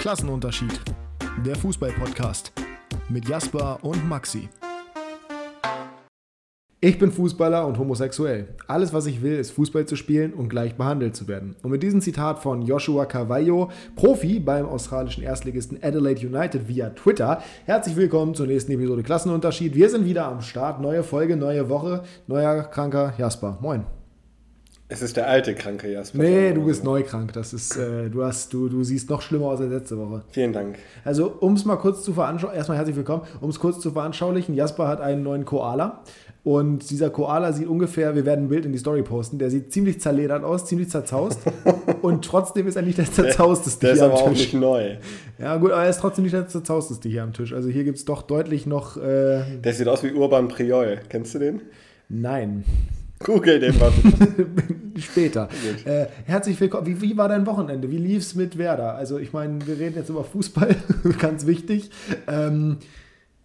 Klassenunterschied. Der Fußball-Podcast mit Jasper und Maxi. Ich bin Fußballer und homosexuell. Alles, was ich will, ist Fußball zu spielen und gleich behandelt zu werden. Und mit diesem Zitat von Joshua Carvalho, Profi beim australischen Erstligisten Adelaide United via Twitter, herzlich willkommen zur nächsten Episode Klassenunterschied. Wir sind wieder am Start. Neue Folge, neue Woche, neuer kranker Jasper. Moin. Es ist der alte kranke Jasper. Nee, du bist neu krank. Das ist, äh, du, hast, du, du siehst noch schlimmer aus als letzte Woche. Vielen Dank. Also, um es mal kurz zu veranschaulichen, erstmal herzlich willkommen, um es kurz zu veranschaulichen, Jasper hat einen neuen Koala. Und dieser Koala sieht ungefähr, wir werden ein Bild in die Story posten, der sieht ziemlich zerledert aus, ziemlich zerzaust. und trotzdem ist er nicht der zerzausteste der, der hier am Tisch. Der ist aber auch nicht neu. Ja, gut, aber er ist trotzdem nicht der zerzausteste hier am Tisch. Also hier gibt es doch deutlich noch. Äh, der sieht aus wie Urban Priol. Kennst du den? Nein. Google den mal. Später. Äh, herzlich willkommen. Wie, wie, war dein Wochenende? Wie lief es mit Werder? Also, ich meine, wir reden jetzt über Fußball, ganz wichtig. Ähm,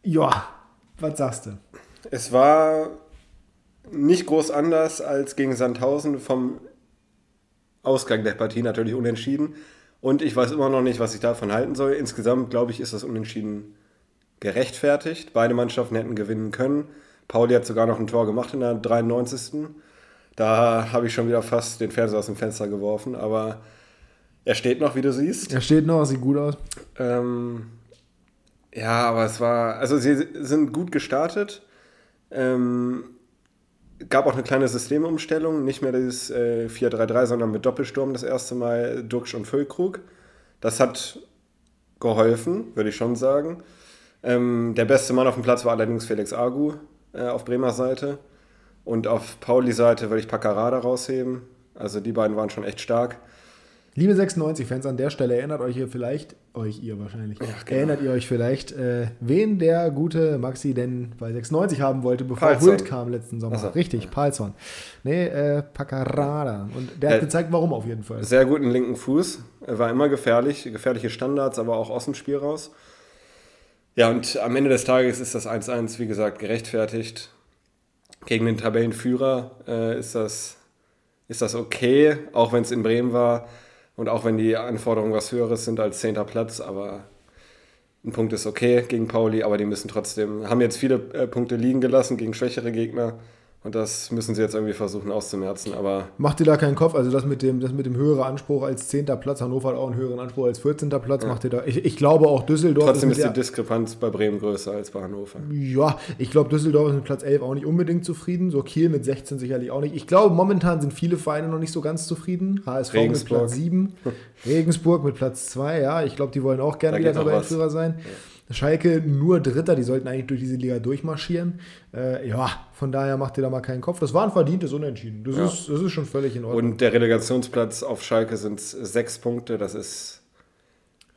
ja, was sagst du? Es war nicht groß anders als gegen Sandhausen vom Ausgang der Partie natürlich unentschieden. Und ich weiß immer noch nicht, was ich davon halten soll. Insgesamt, glaube ich, ist das Unentschieden gerechtfertigt. Beide Mannschaften hätten gewinnen können. Pauli hat sogar noch ein Tor gemacht in der 93. Da habe ich schon wieder fast den Fernseher aus dem Fenster geworfen, aber er steht noch, wie du siehst. Er steht noch, sieht gut aus. Ähm, ja, aber es war, also sie sind gut gestartet. Ähm, gab auch eine kleine Systemumstellung, nicht mehr dieses äh, 4-3-3, sondern mit Doppelsturm das erste Mal Duxch und Füllkrug. Das hat geholfen, würde ich schon sagen. Ähm, der beste Mann auf dem Platz war allerdings Felix Agu äh, auf Bremer Seite. Und auf Pauli-Seite würde ich Paccarada rausheben. Also die beiden waren schon echt stark. Liebe 96-Fans, an der Stelle erinnert euch ihr vielleicht, euch ihr wahrscheinlich, ja, genau. erinnert ihr euch vielleicht, äh, wen der gute Maxi denn bei 96 haben wollte, bevor Palzon. Hult kam letzten Sommer. So. Richtig, ja. Palzon. Nee, äh, Paccarada. Und der hat gezeigt, warum auf jeden Fall. Sehr guten linken Fuß. Er war immer gefährlich, gefährliche Standards, aber auch aus dem Spiel raus. Ja, und am Ende des Tages ist das 1-1, wie gesagt, gerechtfertigt. Gegen den Tabellenführer äh, ist, das, ist das okay, auch wenn es in Bremen war und auch wenn die Anforderungen was Höheres sind als 10. Platz, aber ein Punkt ist okay gegen Pauli, aber die müssen trotzdem, haben jetzt viele äh, Punkte liegen gelassen gegen schwächere Gegner. Und das müssen sie jetzt irgendwie versuchen auszumerzen. Aber macht ihr da keinen Kopf? Also das mit dem, das mit dem höheren Anspruch als 10. Platz, Hannover hat auch einen höheren Anspruch als 14. Platz, ja. macht ihr da. Ich, ich, glaube auch Düsseldorf. Trotzdem ist, ist die Diskrepanz bei Bremen größer als bei Hannover. Ja, ich glaube, Düsseldorf ist mit Platz 11 auch nicht unbedingt zufrieden. So Kiel mit 16 sicherlich auch nicht. Ich glaube, momentan sind viele Vereine noch nicht so ganz zufrieden. HSV mit Platz 7, Regensburg mit Platz 2, ja. Ich glaube, die wollen auch gerne wieder Tabellenführer sein. Ja. Schalke nur Dritter, die sollten eigentlich durch diese Liga durchmarschieren. Äh, ja, von daher macht ihr da mal keinen Kopf. Das war ein verdientes Unentschieden. Das, ja. ist, das ist schon völlig in Ordnung. Und der Relegationsplatz auf Schalke sind sechs Punkte, das ist.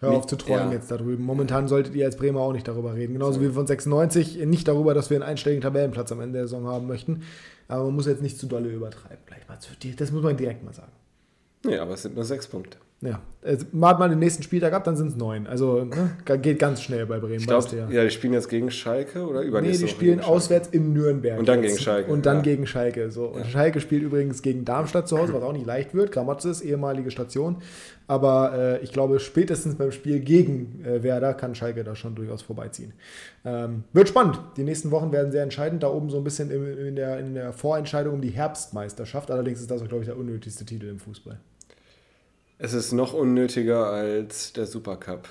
Hör auf zu träumen ja. jetzt da drüben. Momentan solltet ihr als Bremer auch nicht darüber reden. Genauso so. wie von 96 nicht darüber, dass wir einen einstelligen Tabellenplatz am Ende der Saison haben möchten. Aber man muss jetzt nicht zu dolle übertreiben. Gleich mal zu. Das muss man direkt mal sagen. Ja, aber es sind nur sechs Punkte. Ja, also, man den nächsten Spieltag ab, dann sind es neun. Also ne, geht ganz schnell bei Bremen. Ich glaub, ja. ja, die spielen jetzt gegen Schalke oder übernächste Nee, die spielen auswärts in Nürnberg. Und dann jetzt. gegen Schalke. Und dann ja. gegen Schalke. So. Und ja. Schalke spielt übrigens gegen Darmstadt zu Hause, was auch nicht leicht wird. Gramotzes, ehemalige Station. Aber äh, ich glaube, spätestens beim Spiel gegen äh, Werder kann Schalke da schon durchaus vorbeiziehen. Ähm, wird spannend. Die nächsten Wochen werden sehr entscheidend. Da oben so ein bisschen in, in, der, in der Vorentscheidung um die Herbstmeisterschaft. Allerdings ist das, glaube ich, der unnötigste Titel im Fußball. Es ist noch unnötiger als der Supercup.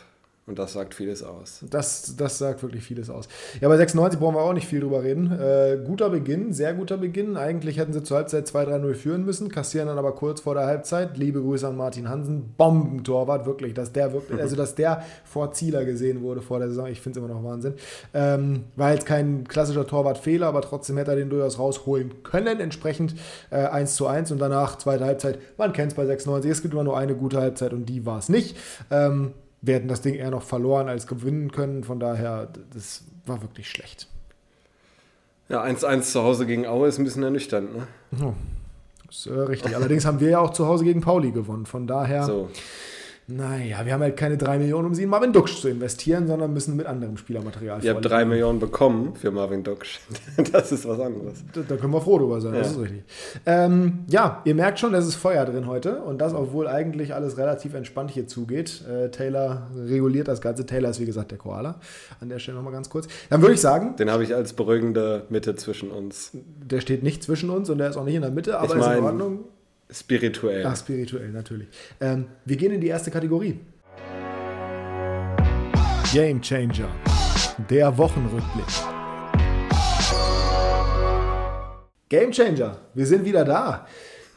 Und das sagt vieles aus. Das, das sagt wirklich vieles aus. Ja, bei 96 brauchen wir auch nicht viel drüber reden. Äh, guter Beginn, sehr guter Beginn. Eigentlich hätten sie zur Halbzeit 2-3-0 führen müssen, kassieren dann aber kurz vor der Halbzeit. Liebe Grüße an Martin Hansen. Bombentorwart, wirklich. Dass der wirklich, also dass der vor Zieler gesehen wurde vor der Saison, ich finde es immer noch Wahnsinn. Ähm, war jetzt kein klassischer Torwartfehler, aber trotzdem hätte er den durchaus rausholen können. Entsprechend äh, 1 zu 1 und danach zweite Halbzeit. Man kennt es bei 96, es gibt immer nur eine gute Halbzeit und die war es nicht. Ähm, werden das Ding eher noch verloren als gewinnen können. Von daher, das war wirklich schlecht. Ja, 1-1 zu Hause gegen Aue ist ein bisschen ernüchternd, ne? Oh, ist äh, richtig. Allerdings haben wir ja auch zu Hause gegen Pauli gewonnen. Von daher. So. Naja, wir haben halt keine 3 Millionen, um sie in Marvin Duksch zu investieren, sondern müssen mit anderem Spielermaterial Ihr habt 3 Millionen bekommen für Marvin Duksch. Das ist was anderes. Da, da können wir froh drüber sein, ja. das ist richtig. Ähm, ja, ihr merkt schon, es ist Feuer drin heute und das, obwohl eigentlich alles relativ entspannt hier zugeht. Äh, Taylor reguliert das Ganze. Taylor ist, wie gesagt, der Koala. An der Stelle nochmal ganz kurz. Dann würde ich sagen. Den habe ich als beruhigende Mitte zwischen uns. Der steht nicht zwischen uns und der ist auch nicht in der Mitte, aber ich mein, ist in Ordnung. Spirituell. Ach, spirituell, natürlich. Ähm, wir gehen in die erste Kategorie. Game Changer. Der Wochenrückblick. Game Changer. Wir sind wieder da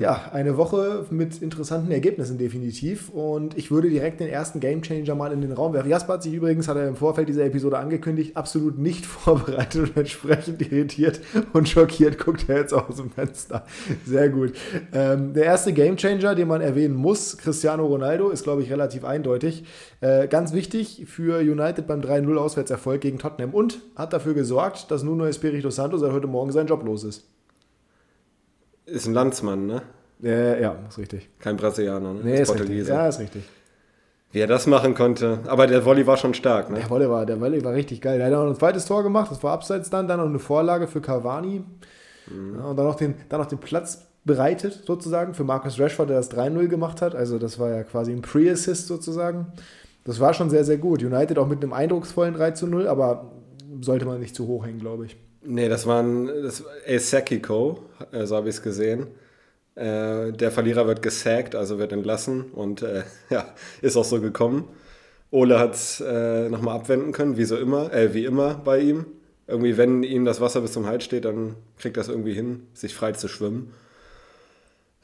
ja, eine Woche mit interessanten Ergebnissen definitiv. Und ich würde direkt den ersten Gamechanger mal in den Raum werfen. Jasper hat sich übrigens, hat er im Vorfeld dieser Episode angekündigt, absolut nicht vorbereitet und entsprechend irritiert und schockiert guckt er jetzt aus dem Fenster. Sehr gut. Ähm, der erste Gamechanger, den man erwähnen muss, Cristiano Ronaldo, ist, glaube ich, relativ eindeutig. Äh, ganz wichtig für United beim 3-0 Auswärtserfolg gegen Tottenham und hat dafür gesorgt, dass Nuno Espirito Santo seit heute Morgen sein Job los ist. Ist ein Landsmann, ne? Äh, ja, ist richtig. Kein Brasilianer, ne? Nee, ist, ist richtig. Ja, ist richtig. Wie er das machen konnte. Aber der Volley war schon stark, ne? Der Volley war, der Volley war richtig geil. Er hat auch ein zweites Tor gemacht, das war abseits dann, dann noch eine Vorlage für Cavani. Mhm. Ja, und dann noch, den, dann noch den Platz bereitet, sozusagen, für Marcus Rashford, der das 3-0 gemacht hat. Also das war ja quasi ein Pre-Assist sozusagen. Das war schon sehr, sehr gut. United auch mit einem eindrucksvollen 3-0, aber sollte man nicht zu hoch hängen, glaube ich. Nee, das war ein das Esekiko, äh, so habe ich es gesehen. Äh, der Verlierer wird gesackt, also wird entlassen und äh, ja, ist auch so gekommen. Ole hat es äh, nochmal abwenden können, wie so immer, äh, wie immer bei ihm. Irgendwie, wenn ihm das Wasser bis zum Hals steht, dann kriegt er es irgendwie hin, sich frei zu schwimmen.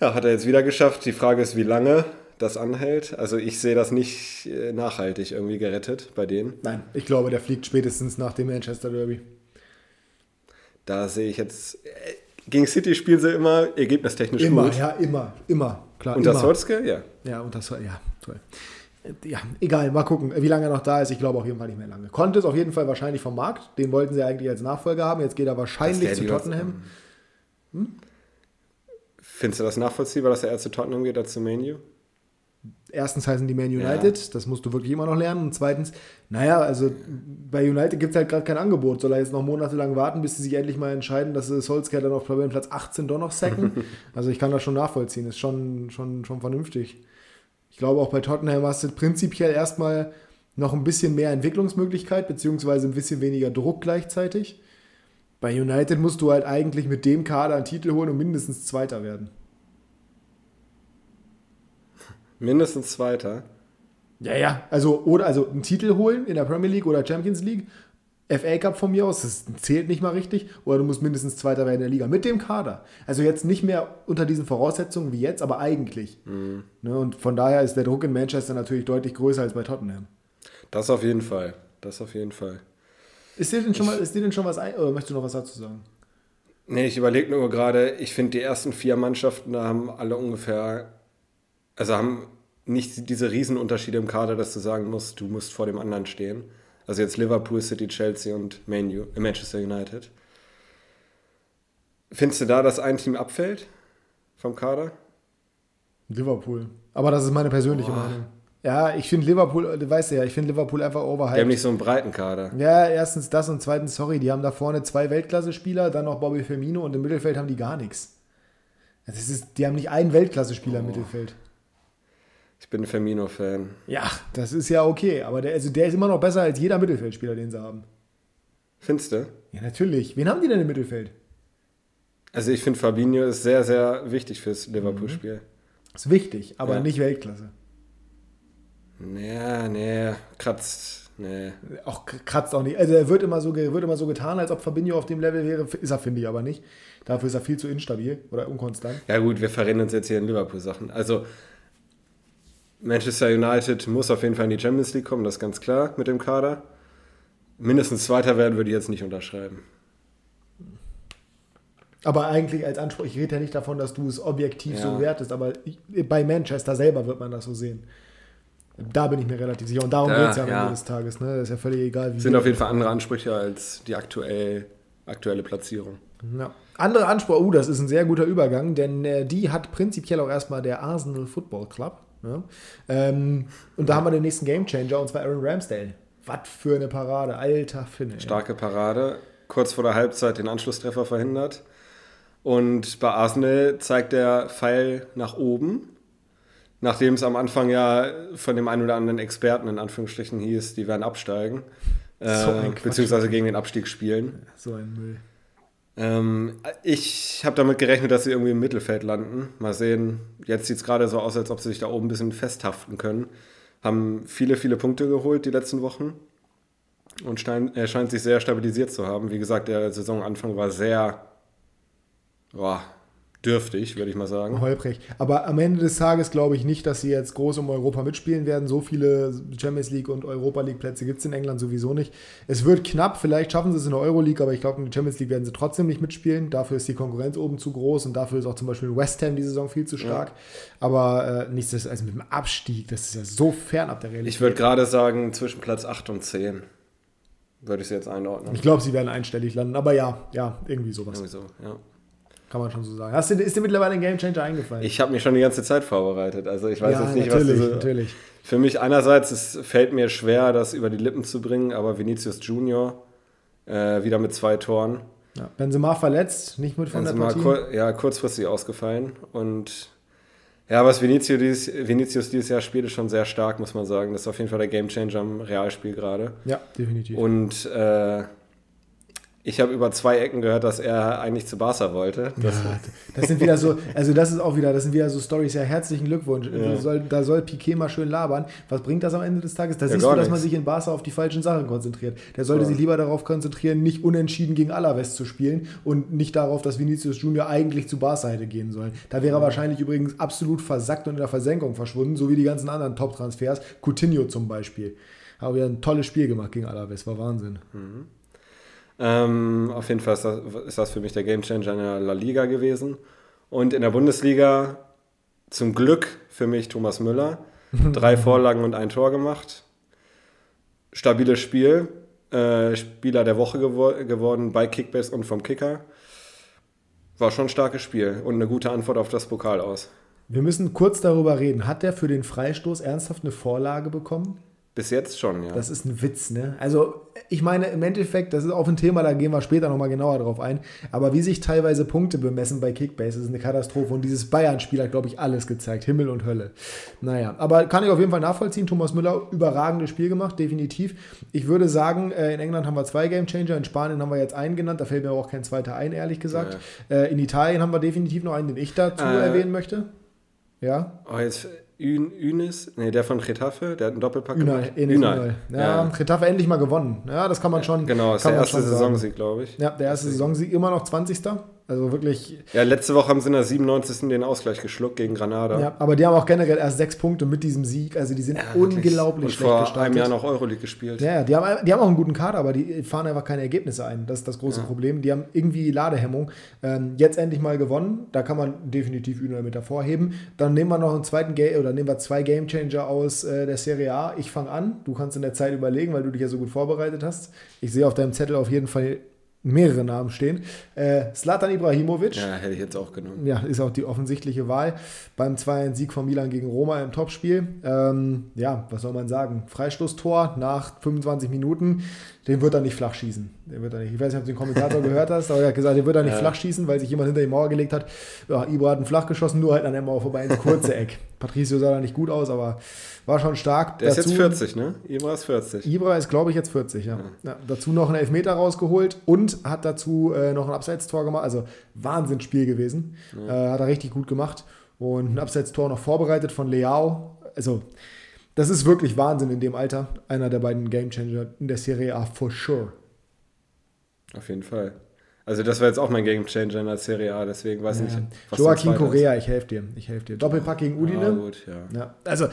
Ja, hat er jetzt wieder geschafft. Die Frage ist, wie lange das anhält. Also ich sehe das nicht äh, nachhaltig irgendwie gerettet bei denen. Nein, ich glaube, der fliegt spätestens nach dem Manchester Derby. Da sehe ich jetzt. Äh, gegen City spielen sie immer ergebnistechnisch immer, gut. ja, immer, immer, klar. Unter Solskjaer, ja. Ja, unter Solskjaer, ja, toll. Ja, egal, mal gucken, wie lange er noch da ist. Ich glaube auf jeden Fall nicht mehr lange. Konnte es auf jeden Fall wahrscheinlich vom Markt. Den wollten sie eigentlich als Nachfolger haben. Jetzt geht er wahrscheinlich zu Tottenham. Hm? Findest du das nachvollziehbar, dass er eher zu Tottenham geht als zu Manu? Erstens heißen die Man United, ja. das musst du wirklich immer noch lernen. Und zweitens, naja, also bei United gibt es halt gerade kein Angebot. Soll er jetzt noch monatelang warten, bis sie sich endlich mal entscheiden, dass sie Solskjaer dann auf Platz 18 doch noch sacken? also ich kann das schon nachvollziehen, ist schon, schon, schon vernünftig. Ich glaube auch bei Tottenham hast du prinzipiell erstmal noch ein bisschen mehr Entwicklungsmöglichkeit, beziehungsweise ein bisschen weniger Druck gleichzeitig. Bei United musst du halt eigentlich mit dem Kader einen Titel holen und mindestens Zweiter werden. Mindestens Zweiter. Ja, ja. Also, oder also einen Titel holen in der Premier League oder Champions League. FA Cup von mir aus, das zählt nicht mal richtig. Oder du musst mindestens Zweiter werden in der Liga. Mit dem Kader. Also jetzt nicht mehr unter diesen Voraussetzungen wie jetzt, aber eigentlich. Mhm. Ne, und von daher ist der Druck in Manchester natürlich deutlich größer als bei Tottenham. Das auf jeden Fall. Das auf jeden Fall. Ist dir denn schon, mal, ist dir denn schon was ein, oder möchtest du noch was dazu sagen? Nee, ich überlege nur gerade, ich finde, die ersten vier Mannschaften da haben alle ungefähr also haben nicht diese Riesenunterschiede im Kader, dass du sagen musst, du musst vor dem anderen stehen. Also jetzt Liverpool, City, Chelsea und Manu, äh Manchester United. Findest du da, dass ein Team abfällt vom Kader? Liverpool. Aber das ist meine persönliche Boah. Meinung. Ja, ich finde Liverpool, du weißt ja, ich finde Liverpool einfach overhyped. Die haben nicht so einen breiten Kader. Ja, erstens das und zweitens, sorry, die haben da vorne zwei Weltklasse-Spieler, dann noch Bobby Firmino und im Mittelfeld haben die gar nichts. Das ist, die haben nicht einen Weltklasse-Spieler oh. im Mittelfeld. Ich bin Firmino-Fan. Ja, das ist ja okay, aber der, also der ist immer noch besser als jeder Mittelfeldspieler, den sie haben. Findest du? Ja, natürlich. Wen haben die denn im Mittelfeld? Also ich finde, Fabinho ist sehr, sehr wichtig fürs Liverpool-Spiel. Mhm. Ist wichtig, aber ja. nicht Weltklasse. Ja, nee, kratzt. Nee. Auch kratzt auch nicht. Also er wird immer, so, wird immer so getan, als ob Fabinho auf dem Level wäre. Ist er, finde ich, aber nicht. Dafür ist er viel zu instabil oder unkonstant. Ja gut, wir verrennen uns jetzt hier in Liverpool-Sachen. Also Manchester United muss auf jeden Fall in die Champions League kommen, das ist ganz klar mit dem Kader. Mindestens Zweiter werden würde ich jetzt nicht unterschreiben. Aber eigentlich als Anspruch, ich rede ja nicht davon, dass du es objektiv ja. so wertest, aber bei Manchester selber wird man das so sehen. Da bin ich mir relativ sicher. Und darum geht es ja am ja. Ende des Tages. Ne? Das ist ja völlig egal. Wie sind auf jeden Fall andere Ansprüche als die aktuell, aktuelle Platzierung. Ja. Andere Ansprüche, oh, das ist ein sehr guter Übergang, denn äh, die hat prinzipiell auch erstmal der Arsenal Football Club. Ja. Ähm, und da haben wir den nächsten Gamechanger und zwar Aaron Ramsdale. Was für eine Parade, alter Finne. Starke Parade. Kurz vor der Halbzeit den Anschlusstreffer verhindert. Und bei Arsenal zeigt der Pfeil nach oben. Nachdem es am Anfang ja von dem einen oder anderen Experten in Anführungsstrichen hieß, die werden absteigen. So äh, beziehungsweise gegen den Abstieg spielen. So ein Müll. Ähm, ich habe damit gerechnet, dass sie irgendwie im Mittelfeld landen. Mal sehen. Jetzt sieht es gerade so aus, als ob sie sich da oben ein bisschen festhaften können. Haben viele, viele Punkte geholt die letzten Wochen. Und er scheint sich sehr stabilisiert zu haben. Wie gesagt, der Saisonanfang war sehr boah, dürftig, würde ich mal sagen. Holprig. Aber am Ende des Tages glaube ich nicht, dass sie jetzt groß um Europa mitspielen werden. So viele Champions League und Europa League Plätze gibt es in England sowieso nicht. Es wird knapp, vielleicht schaffen sie es in der Euro League, aber ich glaube, in der Champions League werden sie trotzdem nicht mitspielen. Dafür ist die Konkurrenz oben zu groß und dafür ist auch zum Beispiel West Ham die Saison viel zu stark. Ja. Aber äh, nichts, also mit dem Abstieg, das ist ja so fern ab der Realität. Ich würde gerade sagen, zwischen Platz 8 und 10 würde ich sie jetzt einordnen. Ich glaube, sie werden einstellig landen, aber ja, ja, irgendwie sowas. Irgendwie so, ja. Kann man schon so sagen. Hast du, ist dir mittlerweile ein Game Changer eingefallen? Ich habe mich schon die ganze Zeit vorbereitet. Also ich weiß ja, jetzt nicht, was du so, natürlich. Für mich einerseits, es fällt mir schwer, das über die Lippen zu bringen, aber Vinicius Junior äh, wieder mit zwei Toren. Ja. Benzema verletzt, nicht mit von Benzema der Partie. Kur ja, kurzfristig ausgefallen. Und ja, was Vinicius dieses, Vinicius dieses Jahr spielt, ist schon sehr stark, muss man sagen. Das ist auf jeden Fall der Game Changer im Realspiel gerade. Ja, definitiv. Und äh, ich habe über zwei Ecken gehört, dass er eigentlich zu Barca wollte. Das, ja, das sind wieder so, also das ist auch wieder, das sind wieder so Stories. Ja, herzlichen Glückwunsch. Ja. Da, soll, da soll Piquet mal schön labern. Was bringt das am Ende des Tages? Da ja, siehst du, dass nichts. man sich in Barca auf die falschen Sachen konzentriert. Der sollte ja. sich lieber darauf konzentrieren, nicht unentschieden gegen Alaves zu spielen und nicht darauf, dass Vinicius Junior eigentlich zu Barca hätte gehen sollen. Da wäre er wahrscheinlich übrigens absolut versackt und in der Versenkung verschwunden, so wie die ganzen anderen Top-Transfers. Coutinho zum Beispiel. Aber wieder ein tolles Spiel gemacht gegen Alaves, war Wahnsinn. Mhm. Ähm, auf jeden Fall ist das, ist das für mich der Gamechanger in der La Liga gewesen. Und in der Bundesliga zum Glück für mich Thomas Müller. Drei Vorlagen und ein Tor gemacht. Stabiles Spiel. Äh, Spieler der Woche gewor geworden bei Kickbase und vom Kicker. War schon ein starkes Spiel und eine gute Antwort auf das Pokal aus. Wir müssen kurz darüber reden. Hat der für den Freistoß ernsthaft eine Vorlage bekommen? Bis jetzt schon, ja. Das ist ein Witz, ne? Also, ich meine, im Endeffekt, das ist auch ein Thema, da gehen wir später nochmal genauer drauf ein. Aber wie sich teilweise Punkte bemessen bei Kickbase, ist eine Katastrophe. Und dieses Bayern-Spiel hat, glaube ich, alles gezeigt. Himmel und Hölle. Naja, aber kann ich auf jeden Fall nachvollziehen. Thomas Müller, überragendes Spiel gemacht, definitiv. Ich würde sagen, äh, in England haben wir zwei Gamechanger, in Spanien haben wir jetzt einen genannt. Da fällt mir auch kein zweiter ein, ehrlich gesagt. Ja. Äh, in Italien haben wir definitiv noch einen, den ich dazu äh, erwähnen möchte. Ja. Oh, jetzt Ünis, nee, der von Getafe, der hat einen Doppelpack Ünal, gemacht. Ünal. Ja, ja, Getafe endlich mal gewonnen. Ja, das kann man schon. Genau, das ist der erste Saisonsieg, glaube ich. Ja, der erste Saisonsieg, immer noch 20. Also wirklich. Ja, letzte Woche haben sie in der 97. den Ausgleich geschluckt gegen Granada. Ja, aber die haben auch generell erst sechs Punkte mit diesem Sieg. Also die sind ja, unglaublich schlecht vor gestartet. vor einem Jahr noch Euroleague gespielt. Ja, die haben, die haben auch einen guten Kader, aber die fahren einfach keine Ergebnisse ein. Das ist das große ja. Problem. Die haben irgendwie Ladehemmung. Ähm, jetzt endlich mal gewonnen. Da kann man definitiv Ünal mit hervorheben. Dann nehmen wir noch einen zweiten Game oder nehmen wir zwei Gamechanger aus äh, der Serie A. Ich fange an. Du kannst in der Zeit überlegen, weil du dich ja so gut vorbereitet hast. Ich sehe auf deinem Zettel auf jeden Fall mehrere Namen stehen. Äh, Slatan Ibrahimovic. Ja, hätte ich jetzt auch genommen. Ja, ist auch die offensichtliche Wahl. Beim 2-1-Sieg von Milan gegen Roma im Topspiel. Ähm, ja, was soll man sagen? Freistoßtor nach 25 Minuten. Den wird er nicht flach schießen. Den wird er nicht. Ich weiß nicht, ob du den Kommentator gehört hast, aber er hat gesagt, den wird er nicht ja. flach schießen, weil sich jemand hinter die Mauer gelegt hat. Ja, Ibra hat einen flach geschossen, nur halt an der Mauer vorbei ins kurze Eck. Patricio sah da nicht gut aus, aber war schon stark. Der dazu, ist jetzt 40, ne? Ibra ist 40. Ibra ist, glaube ich, jetzt 40, ja. Ja. ja. Dazu noch einen Elfmeter rausgeholt und hat dazu äh, noch ein Abseitstor gemacht. Also Wahnsinnsspiel gewesen. Ja. Äh, hat er richtig gut gemacht. Und ein Abseitstor noch vorbereitet von Leao. Also, das ist wirklich Wahnsinn in dem Alter. Einer der beiden Gamechanger in der Serie A, for sure. Auf jeden Fall. Also das wäre jetzt auch mein Gamechanger in der Serie A, deswegen weiß ich ja. nicht. Was Joaquin Correa, ich helfe dir. Ich helfe dir. Doppelpack gegen Udine. Ja, gut, ja. ja. Also,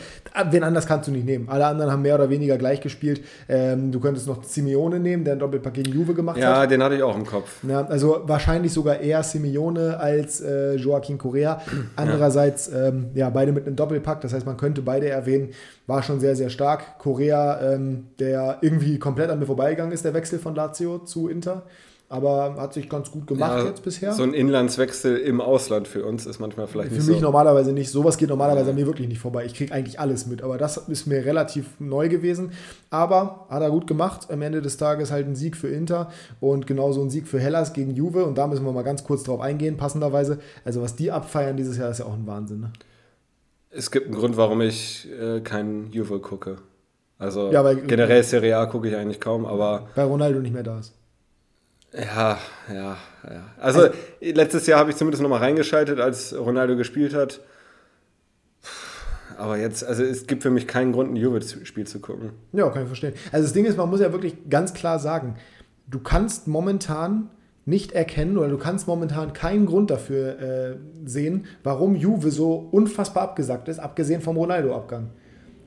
wen anders kannst du nicht nehmen. Alle anderen haben mehr oder weniger gleich gespielt. Ähm, du könntest noch Simeone nehmen, der einen Doppelpack gegen Juve gemacht ja, hat. Ja, den hatte ich auch im Kopf. Ja, also wahrscheinlich sogar eher Simeone als äh, Joaquin Correa. Andererseits, ähm, ja, beide mit einem Doppelpack. Das heißt, man könnte beide erwähnen. War schon sehr, sehr stark. Correa, ähm, der irgendwie komplett an mir vorbeigegangen ist, der Wechsel von Lazio zu Inter. Aber hat sich ganz gut gemacht Ja, jetzt bisher. So ein Inlandswechsel im Ausland für uns ist manchmal vielleicht Für nicht mich so. normalerweise nicht. Sowas geht normalerweise an mir wirklich nicht vorbei. Ich kriege eigentlich alles mit. Aber das ist mir relativ neu gewesen. Aber hat er gut gemacht. Am Ende des Tages halt ein Sieg für Inter und genauso ein Sieg für Hellas gegen Juve. Und da müssen wir mal ganz kurz drauf eingehen, passenderweise. Also, was die abfeiern dieses Jahr, ist ja auch ein Wahnsinn. Ne? Es gibt einen Grund, warum ich äh, keinen Juve gucke. Also Ja, weil- generell Serie A gucke ich eigentlich kaum, aber Weil Ronaldo nicht mehr da ist. Ja, ja, ja. Also letztes Jahr habe ich zumindest noch mal reingeschaltet, als Ronaldo gespielt hat. Aber jetzt, also es gibt für mich keinen Grund, ein Juve-Spiel zu gucken. Ja, kann ich verstehen. Also das Ding ist, man muss ja wirklich ganz klar sagen, du kannst momentan nicht erkennen oder du kannst momentan keinen Grund dafür äh, sehen, warum Juve so unfassbar abgesackt ist, abgesehen vom Ronaldo-Abgang.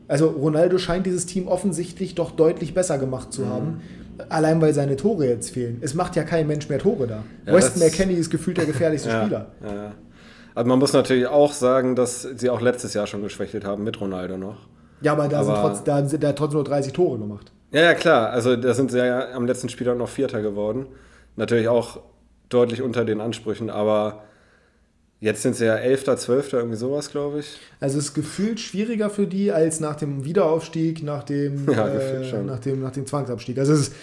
Also Ronaldo scheint dieses Team offensichtlich doch deutlich besser gemacht zu haben, allein weil seine Tore jetzt fehlen. Es macht ja kein Mensch mehr Tore da. Ja, Weston McKennie ist gefühlt der gefährlichste Spieler. Ja, ja. Aber man muss natürlich auch sagen, dass sie auch letztes Jahr schon geschwächelt haben mit Ronaldo noch. Ja, aber da, sind Aber- trotz, da sind da trotzdem nur 30 Tore gemacht. Ja, ja, klar. Also da sind sie ja am letzten Spieltag noch Vierter geworden. Natürlich auch deutlich unter den Ansprüchen, aber jetzt sind sie ja Elfter, Zwölfter, irgendwie sowas, glaube ich. Also es ist gefühlt schwieriger für die als nach dem Wiederaufstieg, nach dem, Ja, äh, nach dem, nach dem Zwangsabstieg. Also es ist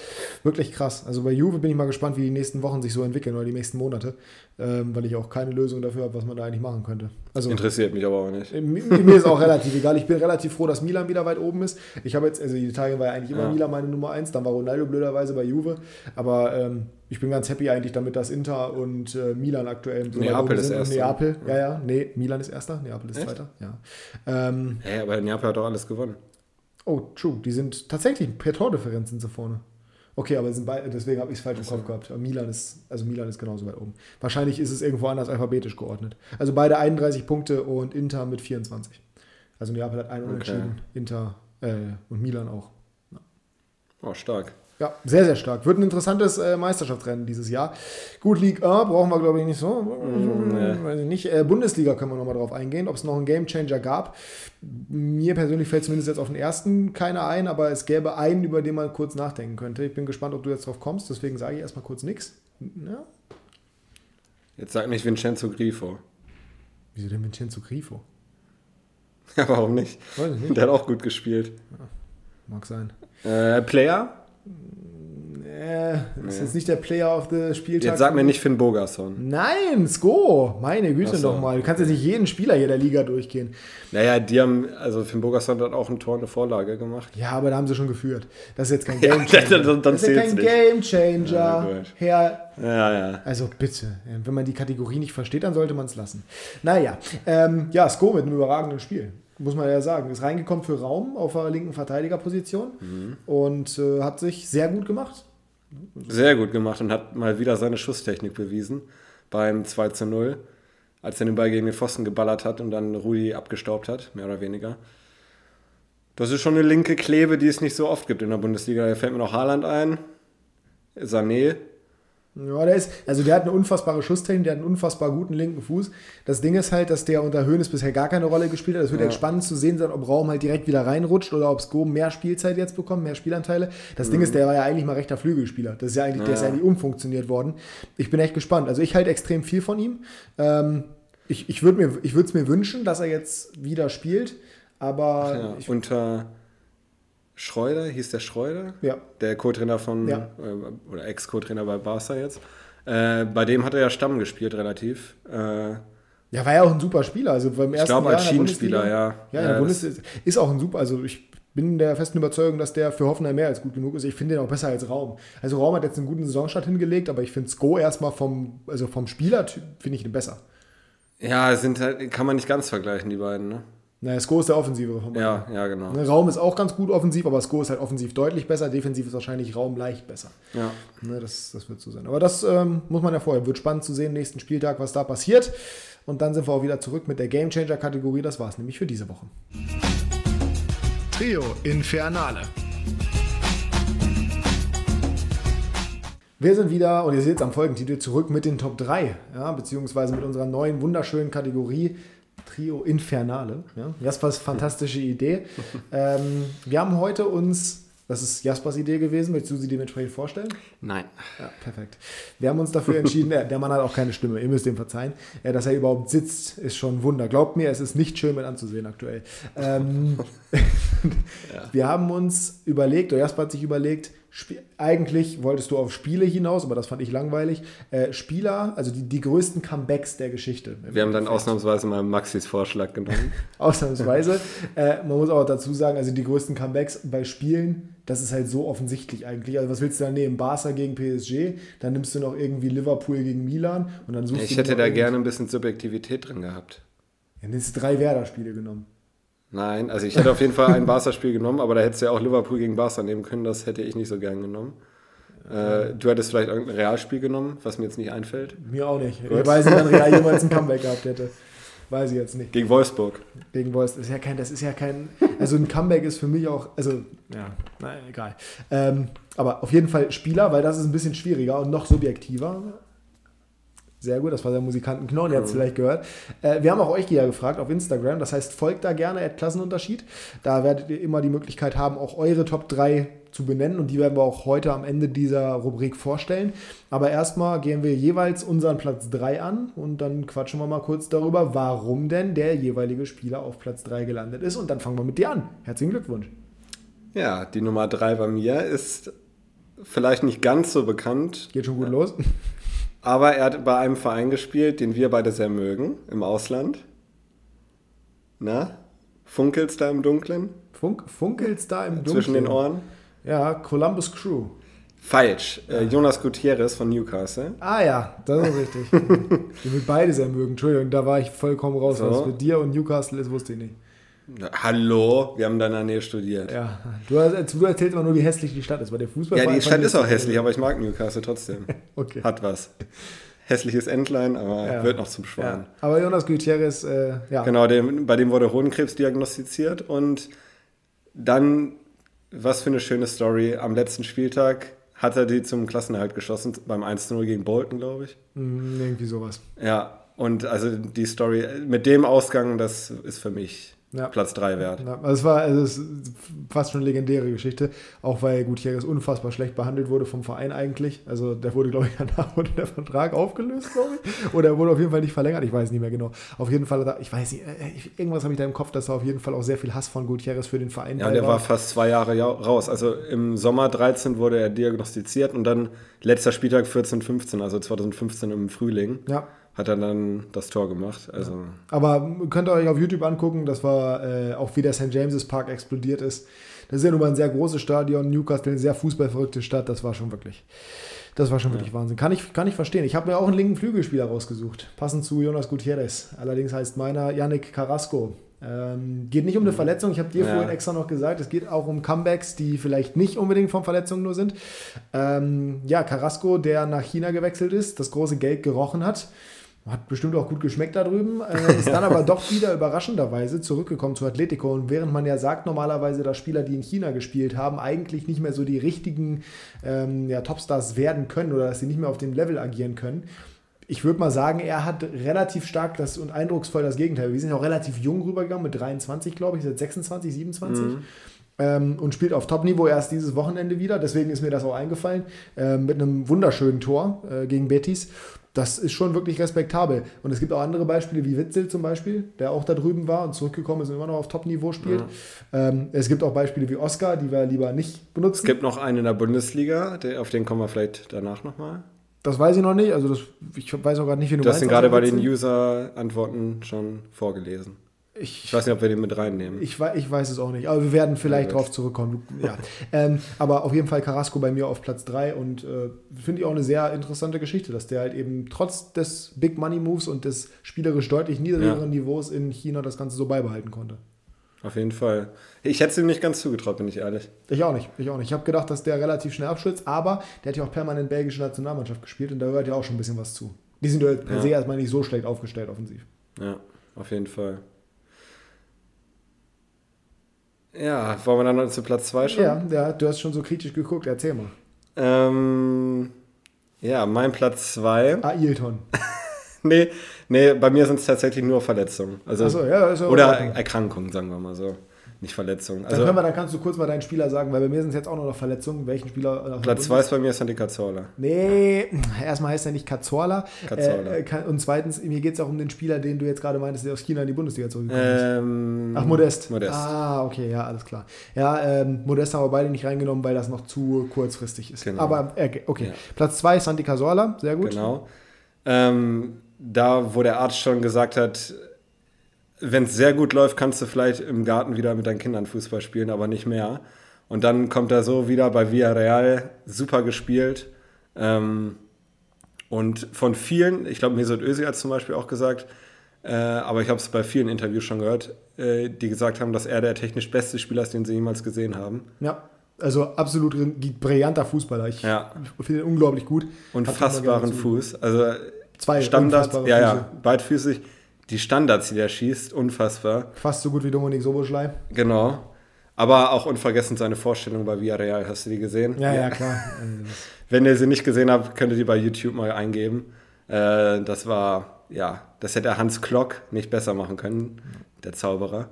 wirklich krass. Also bei Juve bin ich mal gespannt, wie die nächsten Wochen sich so entwickeln oder die nächsten Monate, ähm, weil ich auch keine Lösung dafür habe, was man da eigentlich machen könnte. Also Interessiert mich aber auch nicht. äh, mir mir ist auch relativ egal. Ich bin relativ froh, dass Milan wieder weit oben ist. Ich habe jetzt, also in Italien war ja eigentlich immer Ja. Milan meine Nummer eins, dann war Ronaldo blöderweise bei Juve. Aber ähm, ich bin ganz happy eigentlich damit, dass Inter und äh, Milan aktuell so weit Neapel oben ist Erster. Neapel, ja, ja. Nee, Milan ist Erster, Neapel ist Echt? Zweiter. Ja. Ähm, Hä, aber Neapel hat doch alles gewonnen. Oh, true. Die sind tatsächlich per Tordifferenz sind sie vorne. Okay, aber sind beide, deswegen habe ich es falsch im Kopf gehabt. Milan ist, also Milan ist genauso weit oben. Wahrscheinlich ist es irgendwo anders alphabetisch geordnet. Also beide 31 Punkte und Inter mit 24. Also Neapel hat einen Okay. unentschieden, Inter äh, und Milan auch. Oh, stark. Ja, sehr, sehr stark. Wird ein interessantes äh, Meisterschaftsrennen dieses Jahr. Gut, League A brauchen wir, glaube ich, nicht so. nee. Weiß ich nicht. Äh, Bundesliga können wir nochmal drauf eingehen, ob es noch einen Gamechanger gab. Mir persönlich fällt zumindest jetzt auf den ersten keiner ein, aber es gäbe einen, über den man kurz nachdenken könnte. Ich bin gespannt, ob du jetzt drauf kommst, deswegen sage ich erstmal kurz nichts. Ja? Jetzt sag nicht Vincenzo Grifo. Wieso denn Vincenzo Grifo? Ja, warum nicht? Weiß ich nicht. Der hat auch gut gespielt. Mag sein. Äh, Player? Äh, ist Nee. jetzt nicht der Player of the Spieltag. Jetzt sag mir nicht Finn Bogerson. Nein, Sko! Meine Güte so. nochmal. Du kannst jetzt nicht jeden Spieler hier der Liga durchgehen. Naja, die haben, also Finn Bogerson hat auch ein Tor, eine Vorlage gemacht. Ja, aber da haben sie schon geführt. Das ist jetzt kein Ja, Game Changer. dann- dann das ist ja kein zählt's Game nicht. Changer. Ja. Herr, Ja, ja. also bitte, wenn man die Kategorie nicht versteht, dann sollte man es lassen. Naja, ähm, ja, Sko mit einem überragenden Spiel. Muss man ja sagen. Ist reingekommen für Raum auf der linken Verteidigerposition Mhm. und äh, hat sich sehr gut gemacht. Sehr gut gemacht und hat mal wieder seine Schusstechnik bewiesen beim 2 zu 0, als er den Ball gegen den Pfosten geballert hat und dann Rudi abgestaubt hat, mehr oder weniger. Das ist schon eine linke Klebe, die es nicht so oft gibt in der Bundesliga. Da fällt mir noch Haaland ein, Sané. Ja, der ist, also der hat eine unfassbare Schusstechnik, der hat einen unfassbar guten linken Fuß. Das Ding ist halt, dass der unter Hoeneß bisher gar keine Rolle gespielt hat. Es wird Ja. jetzt spannend zu sehen sein, ob Raum halt direkt wieder reinrutscht oder ob Sko mehr Spielzeit jetzt bekommt, mehr Spielanteile. Das Ding ist, der war ja eigentlich mal rechter Flügelspieler. Das ist ja eigentlich, der ist ja Mhm. Ja. eigentlich umfunktioniert worden. Ich bin echt gespannt. Also ich halte extrem viel von ihm. Ähm, ich ich würde mir, ich würde es mir wünschen, dass er jetzt wieder spielt, aber Ja, unter Schreuder, hieß der Schreuder? ja. Der Co-Trainer von, Ja. äh, oder Ex-Co-Trainer bei Barca jetzt. Äh, bei dem hat er ja Stamm gespielt, relativ. Äh, Ja, war ja auch ein super Spieler. Also beim ich ersten glaube, Jahr als Schienenspieler, ja. Ja, in der Bundesliga ist auch ein super, also ich bin der festen Überzeugung, dass der für Hoffenheim mehr als gut genug ist. Ich finde den auch besser als Raum. Also Raum hat jetzt einen guten Saisonstart hingelegt, aber ich finde Sko erstmal vom, also vom Spieler finde ich den besser. Ja, sind halt, kann man nicht ganz vergleichen, die beiden, ne? Naja, Sko ist der Offensivere von beiden. Ja, ja, genau. Ne, Raum ist auch ganz gut offensiv, aber Sko ist halt offensiv deutlich besser. Defensiv ist wahrscheinlich Raum leicht besser. Ja. Ne, das, das wird so sein. Aber das ähm, muss man ja vorher. Wird spannend zu sehen, nächsten Spieltag, was da passiert. Und dann sind wir auch wieder zurück mit der Gamechanger-Kategorie. Das war es nämlich für diese Woche. Trio Infernale. Wir sind wieder, und ihr seht es am Folgentitel, zurück mit den Top 3, ja, beziehungsweise mit unserer neuen wunderschönen Kategorie Trio Infernale. Ja. Eine fantastische Idee. ähm, wir haben heute uns Das ist Jaspers Idee gewesen. Möchtest du sie dementsprechend vorstellen? Nein. Ja, perfekt. Wir haben uns dafür entschieden, der, der Mann hat auch keine Stimme, ihr müsst ihm verzeihen. Ja, dass er überhaupt sitzt, ist schon ein Wunder. Glaubt mir, es ist nicht schön mit anzusehen aktuell. Ähm, Ja. Wir haben uns überlegt, oder Jasper hat sich überlegt, Sp eigentlich wolltest du auf Spiele hinaus, aber das fand ich langweilig. Äh, Spieler, also die, die größten Comebacks der Geschichte. Wir haben dann ausnahmsweise mal Maxis Vorschlag genommen. Ausnahmsweise. äh, man muss auch dazu sagen, also die größten Comebacks bei Spielen, das ist halt so offensichtlich eigentlich. Also was willst du da nehmen? Barca gegen PSG, dann nimmst du noch irgendwie Liverpool gegen Milan und dann suchst Ich du hätte noch da gerne ein bisschen Subjektivität drin gehabt. Dann hast du drei Werder-Spiele genommen. Nein, also ich hätte auf jeden Fall ein Barca-Spiel genommen, aber da hättest du ja auch Liverpool gegen Barca nehmen können, das hätte ich nicht so gern genommen. Äh, du hättest vielleicht irgendein Realspiel genommen, was mir jetzt nicht einfällt. Mir auch nicht. Gut. Weil sie dann Real jemals ein Comeback gehabt hätte. Weiß ich jetzt nicht. Gegen Wolfsburg. Gegen Boys, das ist ja kein, das ist ja kein, also ein Comeback ist für mich auch, also, ja, naja, egal. Ähm, aber auf jeden Fall Spieler, weil das ist ein bisschen schwieriger und noch subjektiver. Sehr gut, das war der Musikantenknochen, ihr habt es vielleicht gehört. Äh, wir haben auch euch ja gefragt auf Instagram, das heißt, folgt da gerne at Klassenunterschied. Da werdet ihr immer die Möglichkeit haben, auch eure Top 3 zu benennen und die werden wir auch heute am Ende dieser Rubrik vorstellen. Aber erstmal gehen wir jeweils unseren Platz 3 an und dann quatschen wir mal kurz darüber, warum denn der jeweilige Spieler auf Platz 3 gelandet ist und dann fangen wir mit dir an. Herzlichen Glückwunsch. Ja, die Nummer drei bei mir ist vielleicht nicht ganz so bekannt, Geht schon gut los. Aber er hat bei einem Verein gespielt, den wir beide sehr mögen, im Ausland. Na? Funkelst da im Dunkeln? Funk, funkelt's da im Dunkeln? Zwischen den Ohren? Ja, Columbus Crew. Falsch. Äh, Jonas Gutierrez von Newcastle. Ah ja, das ist richtig. Die wir beide sehr mögen. Entschuldigung, da war ich vollkommen raus. So. Was mit dir und Newcastle ist, wusste ich nicht. Na, Hallo, wir haben da in der Nähe studiert. Ja, Ja, du, hast- du erzählst immer nur, wie hässlich die Stadt ist, weil der Fußball. die Stadt ist auch hässlich, aber ich mag Newcastle trotzdem. Okay. Hat was. Hässliches Entlein, aber Ja. wird noch zum Schwan. Ja. Aber Jonas Gutierrez, äh, ja. Genau, dem, bei dem wurde Hodenkrebs diagnostiziert und dann, was für eine schöne Story, am letzten Spieltag hat er die zum Klassenerhalt geschossen, beim 1-0 gegen Bolton, glaube ich. Mm, irgendwie sowas. Ja, und also die Story mit dem Ausgang, das ist für mich Ja. Platz 3 wert. Ja, also es war also es ist fast schon eine legendäre Geschichte, auch weil Gutierrez unfassbar schlecht behandelt wurde vom Verein eigentlich. Also der wurde, glaube ich, danach wurde der Vertrag aufgelöst, glaube ich. Oder er wurde auf jeden Fall nicht verlängert, ich weiß nicht mehr genau. Auf jeden Fall, ich weiß nicht, äh, irgendwas habe ich da im Kopf, dass da auf jeden Fall auch sehr viel Hass von Gutierrez für den Verein Ja, der war fast zwei Jahre ja- raus. Also im Sommer 13 wurde er diagnostiziert und dann letzter Spieltag 14, 15, also 2015 im Frühling, Ja, hat er dann das Tor gemacht. Also aber könnt ihr euch auf YouTube angucken, das war äh, auch wie der St. James's Park explodiert ist. Das ist ja nun mal ein sehr großes Stadion, Newcastle, eine sehr fußballverrückte Stadt, das war schon wirklich, das war schon wirklich Wahnsinn. Kann ich, kann ich verstehen. Ich habe mir auch einen linken Flügelspieler rausgesucht, passend zu Jonas Gutierrez. Allerdings heißt meiner Yannick Carrasco. Ähm, geht nicht um eine Verletzung, ich habe dir Ja. vorhin extra noch gesagt, es geht auch um Comebacks, die vielleicht nicht unbedingt von Verletzungen nur sind. Ähm, ja, Carrasco, der nach China gewechselt ist, das große Geld gerochen hat, hat bestimmt auch gut geschmeckt da drüben, äh, ist dann aber doch wieder überraschenderweise zurückgekommen zu Atletico. Und während man ja sagt, normalerweise, dass Spieler, die in China gespielt haben, eigentlich nicht mehr so die richtigen ähm, ja, Topstars werden können oder dass sie nicht mehr auf dem Level agieren können. Ich würde mal sagen, er hat relativ stark das und eindrucksvoll das Gegenteil. Wir sind ja auch relativ jung rübergegangen, mit 23, glaube ich, seit 26, 27 ähm, und spielt auf Top-Niveau erst dieses Wochenende wieder. Deswegen ist mir das auch eingefallen. Ähm, mit einem wunderschönen Tor äh, gegen Betis. Das ist schon wirklich respektabel. Und es gibt auch andere Beispiele, wie Witzel zum Beispiel, der auch da drüben war und zurückgekommen ist und immer noch auf Top-Niveau spielt. Ähm, es gibt auch Beispiele wie Oscar, die wir lieber nicht benutzen. es gibt noch einen in der Bundesliga, der, auf den kommen wir vielleicht danach nochmal. Das weiß ich noch nicht. Also das, ich weiß auch gerade nicht, wie du Du hast den meinst, gerade außer bei den. User-Antworten schon vorgelesen. Ich, Ich weiß nicht, ob wir den mit reinnehmen. Ich, ich weiß es auch nicht, aber wir werden vielleicht Ja, drauf zurückkommen. Ja. ähm, aber auf jeden Fall Carrasco bei mir auf Platz 3 und äh, finde ich auch eine sehr interessante Geschichte, dass der halt eben trotz des Big Money Moves und des spielerisch deutlich niedrigeren Ja. Niveaus in China das Ganze so beibehalten konnte. Auf jeden Fall. Ich hätte es ihm nicht ganz zugetraut, bin ich ehrlich. Ich auch nicht, ich auch nicht. Ich habe gedacht, dass der relativ schnell abstürzt, aber der hat ja auch permanent belgische Nationalmannschaft gespielt und da gehört ja auch schon ein bisschen was zu. Die sind ja per se erstmal nicht so schlecht aufgestellt offensiv. Ja, auf jeden Fall. Ja, wollen wir dann noch zu Platz 2 schon? Ja, ja, du hast schon so kritisch geguckt, erzähl mal. Ähm, ja, mein Platz 2. Ailton. Nee, nee, bei mir sind es tatsächlich nur Verletzungen. Also, Achso, ja, ja oder. Erkrankungen, sagen wir mal so. Nicht Verletzungen. Also, dann, können wir, dann kannst du kurz mal deinen Spieler sagen, weil bei mir sind es jetzt auch nur noch Verletzungen. Welchen Spieler? Platz 2 ist bei mir Santi Cazorla. Nee, erstmal heißt er nicht Cazorla. Cazorla. Äh, und zweitens, mir geht es auch um den Spieler, den du jetzt gerade meintest, der aus China in die Bundesliga zurückgekommen ist. Ähm, Ach, Modest. Modest. Ah, okay, ja, alles klar. Ja, ähm, Modest haben wir beide nicht reingenommen, weil das noch zu kurzfristig ist. Genau. Aber, äh, okay. Ja. Platz 2 Santi Cazorla, sehr gut. Genau. Ähm, da, wo der Arzt schon gesagt hat, wenn es sehr gut läuft, kannst du vielleicht im Garten wieder mit deinen Kindern Fußball spielen, aber nicht mehr. Und dann kommt er so wieder bei Villarreal, super gespielt. Ähm, und von vielen, ich glaube, Mesut Özil hat zum Beispiel auch gesagt, äh, aber ich habe es bei vielen Interviews schon gehört, äh, die gesagt haben, dass er der technisch beste Spieler ist, den sie jemals gesehen haben. Ja, also absolut brillanter Fußballer. Ich ja. finde ihn unglaublich gut. Unfassbaren Fuß. Also Zwei Standards, ja, ja, beidfüßig die Standards, die der schießt, unfassbar. Fast so gut wie Dominik Soboschlei. Genau. Aber auch unvergessen seine Vorstellung bei Villarreal. Hast du die gesehen? Ja, ja, ja klar. Wenn ihr sie nicht gesehen habt, könnt ihr die bei YouTube mal eingeben. Äh, das war, ja, das hätte Hans Klock nicht besser machen können, der Zauberer.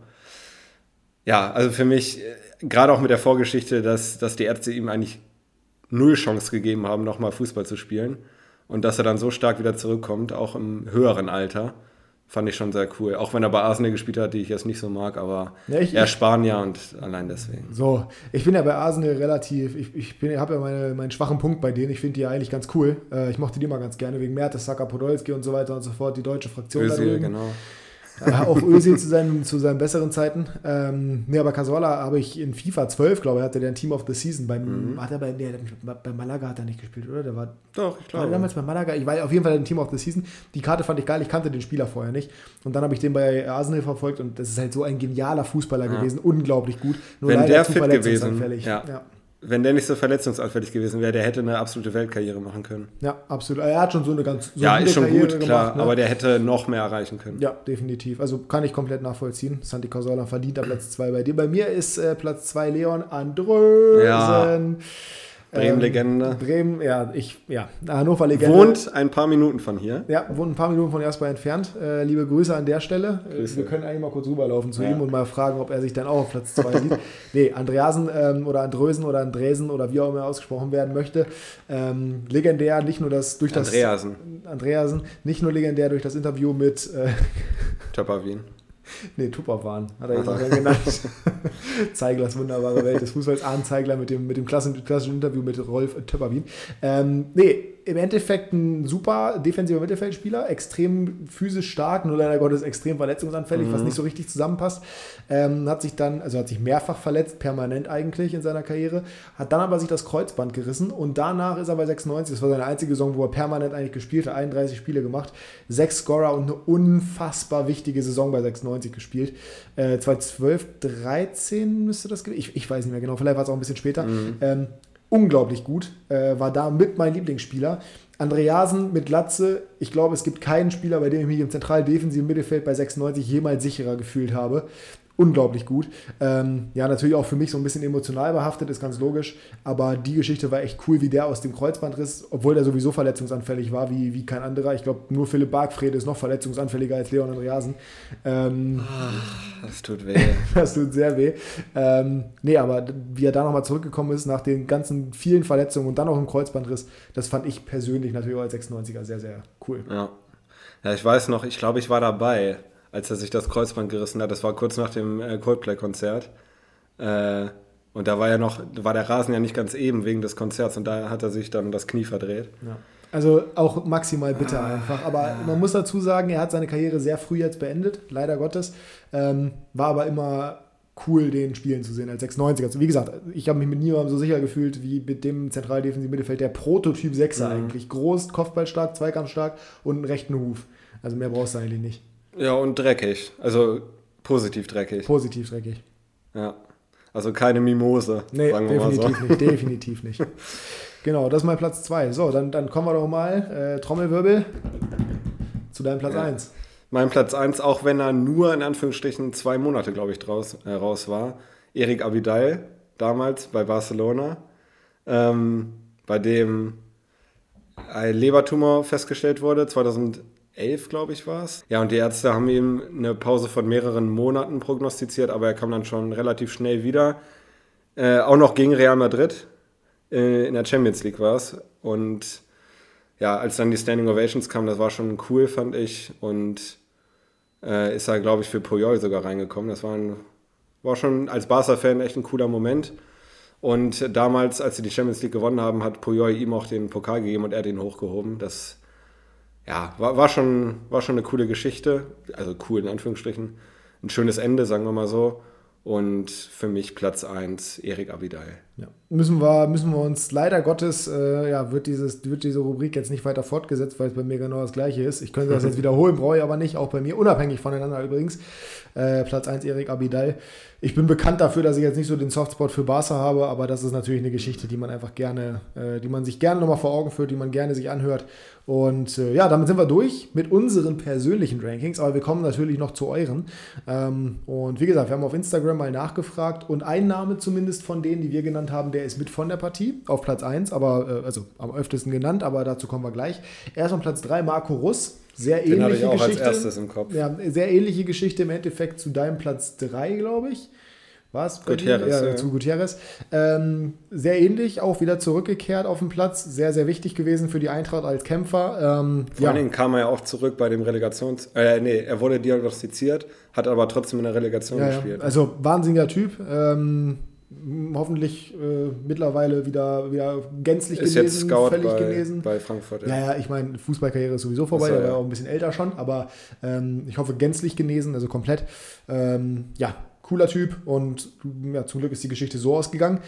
Ja, also für mich, äh, gerade auch mit der Vorgeschichte, dass, dass die Ärzte ihm eigentlich null Chance gegeben haben, nochmal Fußball zu spielen. Und dass er dann so stark wieder zurückkommt, auch im höheren Alter fand ich schon sehr cool. Auch wenn er bei Arsenal gespielt hat, die ich jetzt nicht so mag, aber ja, ich, er Spanier und allein deswegen. So, ich bin ja bei Arsenal relativ, ich, ich habe ja meine, meinen schwachen Punkt bei denen. Ich finde die ja eigentlich ganz cool. Äh, ich mochte die immer ganz gerne wegen Mertes, Saka, Podolski und so weiter und so fort, die deutsche Fraktion. Özil, genau. Äh, auch Özil zu seinen, zu seinen besseren Zeiten. Ähm, nee, aber Casola habe ich in FIFA 12, glaube ich, hatte der ein Team of the Season. Beim, mhm. hat er bei, nee, bei Malaga hat er nicht gespielt, oder? Der war, Doch, ich glaube. War damals bei Malaga. Ich war auf jeden Fall ein Team of the Season. Die Karte fand ich geil. Ich kannte den Spieler vorher nicht. Und dann habe ich den bei Arsenal verfolgt und das ist halt so ein genialer Fußballer ja. gewesen. Unglaublich gut. Nur Wenn der fit gewesen, ja. ja wenn der nicht so verletzungsanfällig gewesen wäre, der hätte eine absolute Weltkarriere machen können. Ja, absolut. Er hat schon so eine ganz so Ja, ist schon Karriere gut, klar, ne? aber der hätte noch mehr erreichen können. Ja, definitiv. Also kann ich komplett nachvollziehen. Santi Cazorla verdient am Platz 2 bei dir. Bei mir ist äh, Platz 2 Leon Andrösen. Ja. Bremen-Legende. Ähm, Bremen, ja, ich, ja, Hannover-Legende. Wohnt ein paar Minuten von hier. Ja, wohnt ein paar Minuten von Erstmal entfernt. Äh, liebe Grüße an der Stelle. Äh, Grüße. Wir können eigentlich mal kurz rüberlaufen zu ja. ihm und mal fragen, ob er sich dann auch auf Platz 2 sieht. nee, Andreasen ähm, oder Andrösen oder Andresen oder wie auch immer ausgesprochen werden möchte. Ähm, legendär, nicht nur das durch das. Andreasen. Andreasen, nicht nur legendär durch das Interview mit. Äh, Töpperwien. Nee, Tupperwahn hat er jetzt auch genannt. Zeiglers wunderbare Welt des Fußballs. Arne Zeigler mit dem, mit dem klassischen, klassischen Interview mit Rolf Töpperwien. Ähm, nee, im Endeffekt ein super defensiver Mittelfeldspieler, extrem physisch stark, nur leider Gottes extrem verletzungsanfällig, mhm. was nicht so richtig zusammenpasst. Ähm, hat sich dann, also hat sich mehrfach verletzt, permanent eigentlich in seiner Karriere, hat dann aber sich das Kreuzband gerissen und danach ist er bei 96, das war seine einzige Saison, wo er permanent eigentlich gespielt hat, 31 Spiele gemacht, sechs Scorer und eine unfassbar wichtige Saison bei 96 gespielt. Äh, 2012, 13 müsste das gewesen ich, ich weiß nicht mehr genau, vielleicht war es auch ein bisschen später. Mhm. Ähm, unglaublich gut, äh, war da mit mein Lieblingsspieler. Andreasen mit Latze, ich glaube, es gibt keinen Spieler, bei dem ich mich im zentral defensiven Mittelfeld bei 96 jemals sicherer gefühlt habe unglaublich gut. Ähm, ja, natürlich auch für mich so ein bisschen emotional behaftet, ist ganz logisch. Aber die Geschichte war echt cool, wie der aus dem Kreuzbandriss, obwohl der sowieso verletzungsanfällig war, wie, wie kein anderer. Ich glaube, nur Philipp Bargfrede ist noch verletzungsanfälliger als Leon Andreasen. Ähm, Ach, das tut weh. das tut sehr weh. Ähm, nee, aber wie er da nochmal zurückgekommen ist nach den ganzen vielen Verletzungen und dann auch im Kreuzbandriss, das fand ich persönlich natürlich auch als 96er sehr, sehr cool. Ja. Ja, ich weiß noch, ich glaube, ich war dabei als er sich das Kreuzband gerissen hat. Das war kurz nach dem äh, Coldplay-Konzert. Äh, und da war ja noch, war der Rasen ja nicht ganz eben wegen des Konzerts und da hat er sich dann das Knie verdreht. Ja. Also auch maximal bitter ah, einfach. Aber ja. man muss dazu sagen, er hat seine Karriere sehr früh jetzt beendet, leider Gottes. Ähm, war aber immer cool, den spielen zu sehen als 96er. Also wie gesagt, ich habe mich mit niemandem so sicher gefühlt wie mit dem zentraldefensiven Mittelfeld. Der Prototyp 6er mhm. eigentlich. Groß, Kopfballstark, Zweikampfstark und einen rechten Huf. Also mehr brauchst du eigentlich nicht. Ja, und dreckig. Also positiv dreckig. Positiv dreckig. Ja. Also keine Mimose. Nee, sagen wir definitiv mal so. nicht. Definitiv nicht. Genau, das ist mein Platz 2. So, dann, dann kommen wir doch mal, äh, Trommelwirbel, zu deinem Platz 1. Ja. Mein Platz 1, auch wenn er nur in Anführungsstrichen zwei Monate, glaube ich, draus, äh, raus war. Erik Abidal, damals bei Barcelona, ähm, bei dem ein Lebertumor festgestellt wurde, 2000 11, glaube ich, war es. Ja, und die Ärzte haben ihm eine Pause von mehreren Monaten prognostiziert, aber er kam dann schon relativ schnell wieder. Äh, auch noch gegen Real Madrid. Äh, in der Champions League war es. Und ja, als dann die Standing Ovations kamen, das war schon cool, fand ich. Und äh, ist da, glaube ich, für Puyol sogar reingekommen. Das war, ein, war schon als Barca-Fan echt ein cooler Moment. Und damals, als sie die Champions League gewonnen haben, hat Puyol ihm auch den Pokal gegeben und er den hochgehoben. Das ja, war, war, schon, war schon eine coole Geschichte. Also cool in Anführungsstrichen. Ein schönes Ende, sagen wir mal so. Und für mich Platz 1, Erik Abidal. Ja. Müssen, wir, müssen wir uns leider Gottes, äh, ja, wird, dieses, wird diese Rubrik jetzt nicht weiter fortgesetzt, weil es bei mir genau das gleiche ist. Ich könnte das jetzt wiederholen, brauche ich aber nicht, auch bei mir, unabhängig voneinander übrigens. Äh, Platz 1, Erik Abidal. Ich bin bekannt dafür, dass ich jetzt nicht so den Softspot für Barca habe, aber das ist natürlich eine Geschichte, die man einfach gerne, äh, die man sich gerne nochmal vor Augen führt, die man gerne sich anhört. Und äh, ja, damit sind wir durch mit unseren persönlichen Rankings, aber wir kommen natürlich noch zu euren. Ähm, und wie gesagt, wir haben auf Instagram mal nachgefragt und ein Name zumindest von denen, die wir genannt haben, der ist mit von der Partie auf Platz 1, aber äh, also am öftesten genannt, aber dazu kommen wir gleich. Erst auf Platz 3 Marco Russ. Sehr Den ähnliche ich auch Geschichte. Als erstes im Kopf. Ja, sehr ähnliche Geschichte im Endeffekt zu deinem Platz 3, glaube ich. Was? Gutierrez. Ja, zu Gutierrez. Ähm, sehr ähnlich, auch wieder zurückgekehrt auf den Platz. Sehr, sehr wichtig gewesen für die Eintracht als Kämpfer. Ähm, Vor ja. allen Dingen kam er ja auch zurück bei dem Relegations... Äh, nee, er wurde diagnostiziert, hat aber trotzdem in der Relegation ja, gespielt. Also wahnsinniger Typ. Ähm, hoffentlich äh, mittlerweile wieder, wieder gänzlich ist genesen, jetzt Scout völlig bei, genesen. Bei Frankfurt. Ja, ja, ja ich meine, Fußballkarriere ist sowieso vorbei, so, er war ja. auch ein bisschen älter schon, aber ähm, ich hoffe gänzlich genesen, also komplett. Ähm, ja, cooler Typ und ja, zum Glück ist die Geschichte so ausgegangen.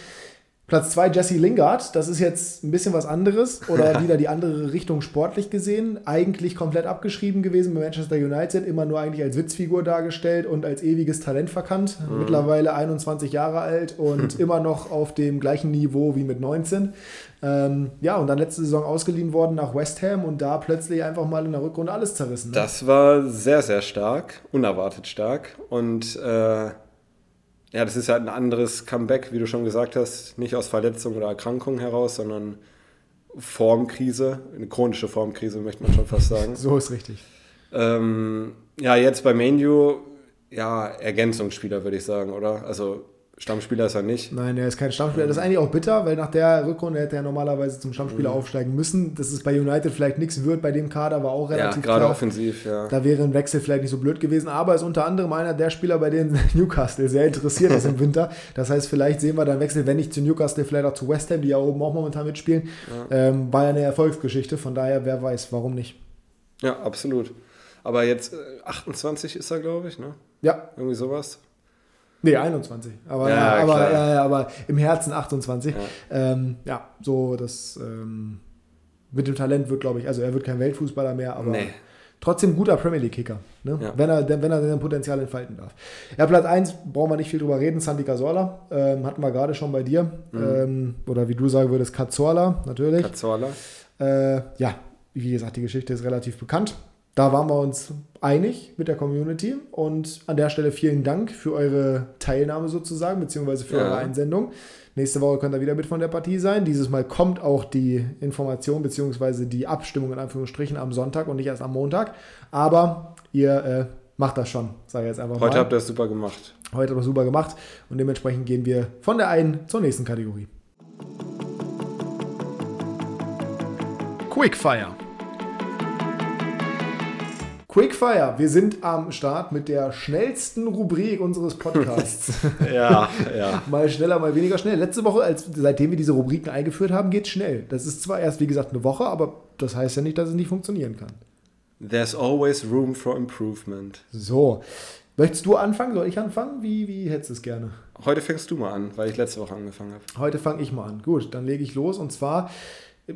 Platz 2 Jesse Lingard, das ist jetzt ein bisschen was anderes oder wieder die andere Richtung sportlich gesehen. Eigentlich komplett abgeschrieben gewesen bei Manchester United, immer nur eigentlich als Witzfigur dargestellt und als ewiges Talent verkannt. Mhm. Mittlerweile 21 Jahre alt und immer noch auf dem gleichen Niveau wie mit 19. Ähm, ja, und dann letzte Saison ausgeliehen worden nach West Ham und da plötzlich einfach mal in der Rückrunde alles zerrissen. Ne? Das war sehr, sehr stark, unerwartet stark und äh ja, das ist halt ein anderes Comeback, wie du schon gesagt hast, nicht aus Verletzung oder Erkrankung heraus, sondern Formkrise, eine chronische Formkrise, möchte man schon fast sagen. so ist richtig. Ähm, ja, jetzt bei Manu, ja, Ergänzungsspieler, würde ich sagen, oder? Also Stammspieler ist er nicht. Nein, er ist kein Stammspieler. Das ist eigentlich auch bitter, weil nach der Rückrunde hätte er normalerweise zum Stammspieler mhm. aufsteigen müssen. Dass es bei United vielleicht nichts wird bei dem Kader, war auch relativ ja, gerade offensiv, ja. Da wäre ein Wechsel vielleicht nicht so blöd gewesen, aber ist unter anderem einer der Spieler, bei denen Newcastle sehr interessiert ist im Winter. Das heißt, vielleicht sehen wir dann Wechsel, wenn nicht zu Newcastle, vielleicht auch zu West Ham, die ja oben auch momentan mitspielen. Ja. Ähm, war ja eine Erfolgsgeschichte, von daher, wer weiß, warum nicht. Ja, absolut. Aber jetzt äh, 28 ist er, glaube ich, ne? Ja. Irgendwie sowas. Nee, 21. Aber, ja, aber, ja, aber im Herzen 28. Ja, ähm, ja so das ähm, mit dem Talent wird, glaube ich, also er wird kein Weltfußballer mehr, aber nee. trotzdem guter Premier League-Kicker, ne? wenn, er, wenn er sein Potenzial entfalten darf. Ja, Platz 1 brauchen wir nicht viel drüber reden, Santi Cazorla, ähm, hatten wir gerade schon bei dir. Mhm. Ähm, oder wie du sagen würdest, Cazorla, natürlich. Cazorla. Äh, ja, wie gesagt, die Geschichte ist relativ bekannt. Da waren wir uns einig mit der Community und an der Stelle vielen Dank für eure Teilnahme sozusagen, beziehungsweise für ja. eure Einsendung. Nächste Woche könnt ihr wieder mit von der Partie sein. Dieses Mal kommt auch die Information beziehungsweise die Abstimmung in Anführungsstrichen am Sonntag und nicht erst am Montag. Aber ihr äh, macht das schon, sage ich jetzt einfach Heute mal. Heute habt ihr es super gemacht. Heute habt ihr es super gemacht und dementsprechend gehen wir von der einen zur nächsten Kategorie. Quickfire. Quickfire, wir sind am Start mit der schnellsten Rubrik unseres Podcasts. ja, ja. mal schneller, mal weniger schnell. Letzte Woche, als, seitdem wir diese Rubriken eingeführt haben, geht es schnell. Das ist zwar erst, wie gesagt, eine Woche, aber das heißt ja nicht, dass es nicht funktionieren kann. There's always room for improvement. So. Möchtest du anfangen? Soll ich anfangen? Wie, wie hättest du es gerne? Heute fängst du mal an, weil ich letzte Woche angefangen habe. Heute fange ich mal an. Gut, dann lege ich los und zwar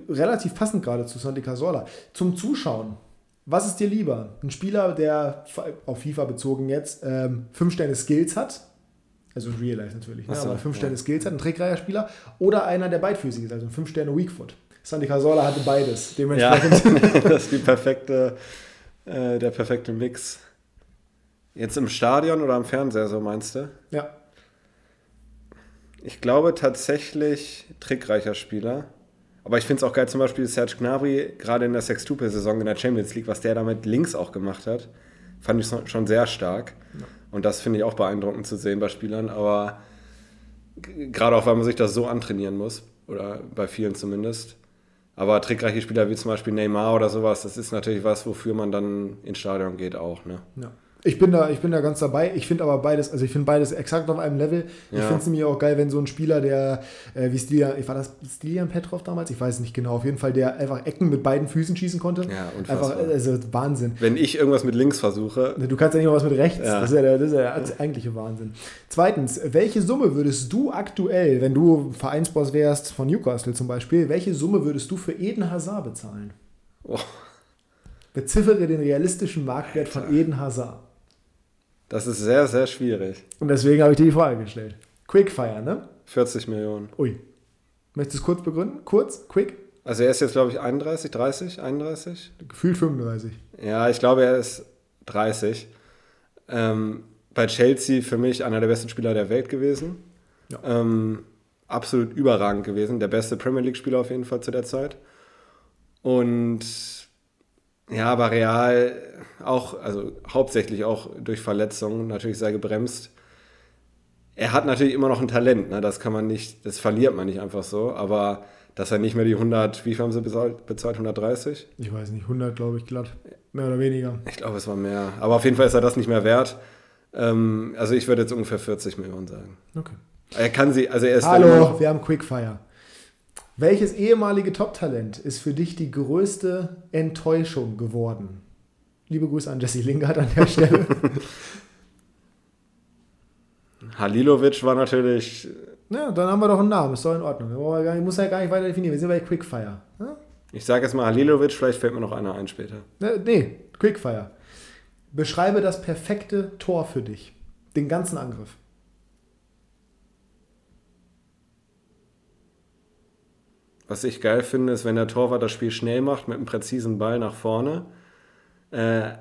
relativ passend gerade zu Santi Casola. Zum Zuschauen. Was ist dir lieber? Ein Spieler, der auf FIFA bezogen jetzt ähm, fünf Sterne Skills hat, also in Real Life natürlich, ne? so, aber fünf ja. Sterne Skills hat, ein trickreicher Spieler, oder einer, der beidfüßig ist, also ein fünf Sterne Weakfoot. Sandy Casola hatte beides. Dementsprechend. Ja, das ist die perfekte, äh, der perfekte Mix. Jetzt im Stadion oder am Fernseher, so meinst du? Ja. Ich glaube tatsächlich trickreicher Spieler. Aber ich finde es auch geil, zum Beispiel Serge Gnabry, gerade in der Sextuple-Saison in der Champions League, was der damit links auch gemacht hat, fand ich schon sehr stark. Ja. Und das finde ich auch beeindruckend zu sehen bei Spielern. Aber gerade auch, weil man sich das so antrainieren muss, oder bei vielen zumindest. Aber trickreiche Spieler wie zum Beispiel Neymar oder sowas, das ist natürlich was, wofür man dann ins Stadion geht auch. Ne? Ja. Ich bin da, ich bin da ganz dabei. Ich finde aber beides, also ich finde beides exakt auf einem Level. Ich ja. finde es nämlich auch geil, wenn so ein Spieler, der, äh, wie Stilian, war das Stilian Petrov damals? Ich weiß nicht genau. Auf jeden Fall, der einfach Ecken mit beiden Füßen schießen konnte. Ja, unfassbar. Einfach, also Wahnsinn. Wenn ich irgendwas mit links versuche. Du kannst ja nicht mal was mit rechts. Ja. Das, ist ja der, das ist ja der eigentliche Wahnsinn. Zweitens, welche Summe würdest du aktuell, wenn du Vereinsboss wärst von Newcastle zum Beispiel, welche Summe würdest du für Eden Hazard bezahlen? Oh. Beziffere den realistischen Marktwert Alter. von Eden Hazard. Das ist sehr, sehr schwierig. Und deswegen habe ich dir die Frage gestellt. Quickfire, ne? 40 Millionen. Ui. Möchtest du es kurz begründen? Kurz? Quick? Also er ist jetzt, glaube ich, 31, 30, 31? Gefühlt 35. Ja, ich glaube, er ist 30. Ähm, bei Chelsea für mich einer der besten Spieler der Welt gewesen. Ja. Ähm, absolut überragend gewesen. Der beste Premier League-Spieler auf jeden Fall zu der Zeit. Und ja, aber Real auch, also hauptsächlich auch durch Verletzungen natürlich sehr gebremst. Er hat natürlich immer noch ein Talent, ne? das kann man nicht, das verliert man nicht einfach so, aber dass er nicht mehr die 100, wie viel haben sie bezahlt? bezahlt 130? Ich weiß nicht, 100 glaube ich glatt, mehr oder weniger. Ich glaube, es war mehr, aber auf jeden Fall ist er das nicht mehr wert. Ähm, also ich würde jetzt ungefähr 40 Millionen sagen. Okay. Er kann sie, also er ist Hallo, wir haben Quickfire. Welches ehemalige Top-Talent ist für dich die größte Enttäuschung geworden? Liebe Grüße an Jesse Lingard an der Stelle. Halilovic war natürlich. Ja, dann haben wir doch einen Namen, ist doch in Ordnung. Ich muss ja gar nicht weiter definieren. Wir sind bei Quickfire. Ja? Ich sage jetzt mal Halilovic, vielleicht fällt mir noch einer ein später. Nee, Quickfire. Beschreibe das perfekte Tor für dich. Den ganzen Angriff. Was ich geil finde, ist, wenn der Torwart das Spiel schnell macht mit einem präzisen Ball nach vorne. Äh,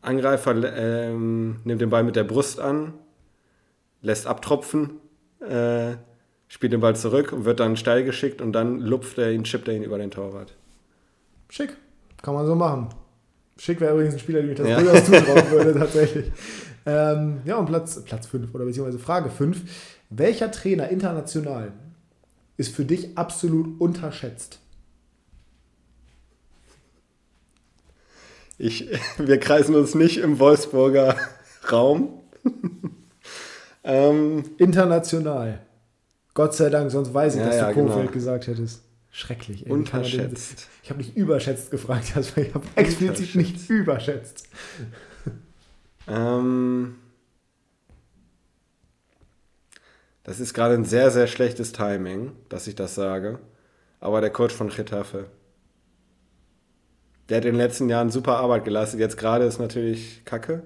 Angreifer äh, nimmt den Ball mit der Brust an, lässt abtropfen, äh, spielt den Ball zurück und wird dann steil geschickt und dann lupft er ihn, chippt er ihn über den Torwart. Schick. Kann man so machen. Schick wäre übrigens ein Spieler, dem ich das ja. durchaus zutrauen würde, tatsächlich. Ähm, ja, und Platz 5 Platz oder beziehungsweise Frage 5. Welcher Trainer international ist für dich absolut unterschätzt? Ich, wir kreisen uns nicht im Wolfsburger Raum. ähm, International. Gott sei Dank, sonst weiß ich, ja, dass ja, du Kofeld genau. gesagt hättest. Schrecklich. Ey. Unterschätzt. Ich habe nicht überschätzt gefragt, also ich habe explizit nicht überschätzt. Ähm, Das ist gerade ein sehr, sehr schlechtes Timing, dass ich das sage. Aber der Coach von Getafe, der hat in den letzten Jahren super Arbeit geleistet. Jetzt gerade ist natürlich Kacke.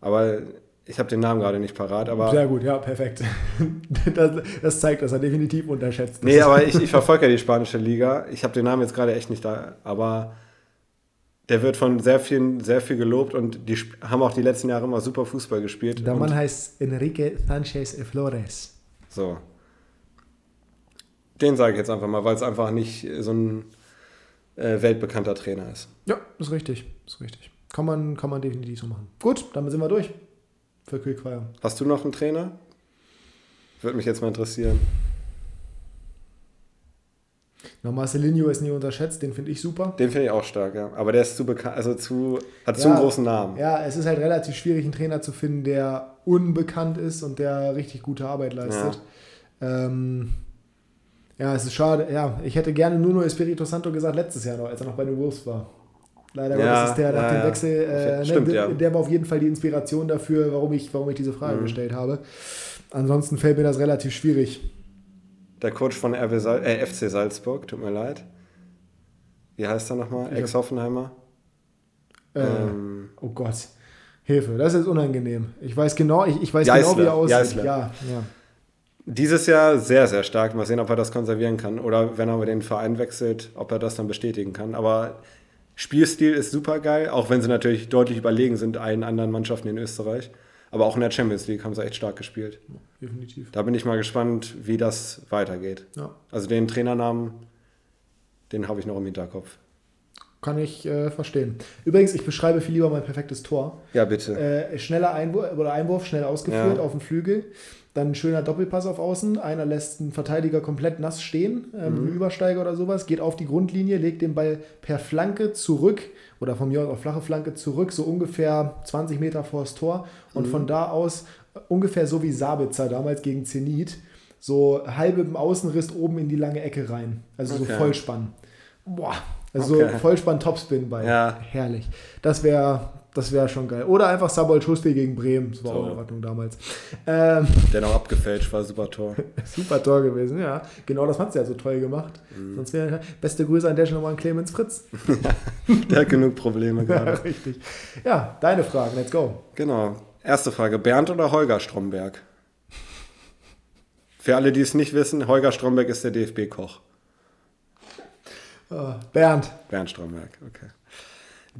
Aber ich habe den Namen gerade nicht parat. Aber Sehr gut, ja, perfekt. Das, das zeigt, dass er definitiv unterschätzt ist. Nee, aber ich, ich verfolge ja die spanische Liga. Ich habe den Namen jetzt gerade echt nicht da. Aber der wird von sehr vielen sehr viel gelobt und die haben auch die letzten Jahre immer super Fußball gespielt. Der Mann heißt Enrique Sanchez Flores. So. Den sage ich jetzt einfach mal, weil es einfach nicht so ein äh, weltbekannter Trainer ist. Ja, ist richtig. Ist richtig. Kann man, kann man definitiv so machen. Gut, dann sind wir durch für Quickfire. Hast du noch einen Trainer? Würde mich jetzt mal interessieren. Na, Marcelinho ist nie unterschätzt, den finde ich super. Den finde ich auch stark, ja. Aber der ist zu bekannt, also zu, hat ja, zu einen großen Namen. Ja, es ist halt relativ schwierig, einen Trainer zu finden, der unbekannt ist und der richtig gute Arbeit leistet. Ja, ähm, ja es ist schade. Ja, ich hätte gerne Nuno Espirito Santo gesagt letztes Jahr noch, als er noch bei den Wolves war. Leider ja, Gottes ist der nach ja, dem Wechsel, äh, Stimmt, ne, der, der war auf jeden Fall die Inspiration dafür, warum ich, warum ich diese Frage mhm. gestellt habe. Ansonsten fällt mir das relativ schwierig der Coach von RB Sal äh, FC Salzburg, tut mir leid. Wie heißt er nochmal? Ex-Hoffenheimer? Äh, ähm, oh Gott. Hilfe, das ist unangenehm. Ich weiß genau, ich, ich weiß genau, wie er aussieht. Ja, ja. Dieses Jahr sehr, sehr stark. Mal sehen, ob er das konservieren kann. Oder wenn er den Verein wechselt, ob er das dann bestätigen kann. Aber Spielstil ist super geil, auch wenn sie natürlich deutlich überlegen sind allen anderen Mannschaften in Österreich. Aber auch in der Champions League haben sie echt stark gespielt. Definitiv. Da bin ich mal gespannt, wie das weitergeht. Ja. Also den Trainernamen, den habe ich noch im Hinterkopf. Kann ich äh, verstehen. Übrigens, ich beschreibe viel lieber mein perfektes Tor. Ja, bitte. Äh, schneller Einwurf, oder Einwurf, schnell ausgeführt Ja. auf den Flügel. Dann ein schöner Doppelpass auf Außen. Einer lässt einen Verteidiger komplett nass stehen, ähm, Mhm. Übersteiger oder sowas, geht auf die Grundlinie, legt den Ball per Flanke zurück oder von mir aus auf flache Flanke zurück, so ungefähr 20 Meter vors Tor. Und Mhm. von da aus äh, ungefähr so wie Sabitzer damals gegen Zenit, so halb im Außenriss oben in die lange Ecke rein. Also so Okay. Vollspann. Boah, also Okay. so Vollspann Topspin bei. Ja. Herrlich. Das wäre das wär schon geil. Oder einfach Sabold Schuster gegen Bremen. Das war auch in Ordnung damals. Ähm, Der noch abgefälscht war, super Tor. super Tor gewesen, ja. Genau das hat sie ja so toll gemacht. Mhm. Sonst wäre beste Grüße an der Stelle nochmal an Clemens Fritz. Der hat genug Probleme gerade. Richtig. Ja, deine Fragen, let's go. Genau. Erste Frage: Bernd oder Holger Stromberg? Für alle, die es nicht wissen, Holger Stromberg ist der DFB-Koch. Äh, Bernd. Bernd Stromberg, okay.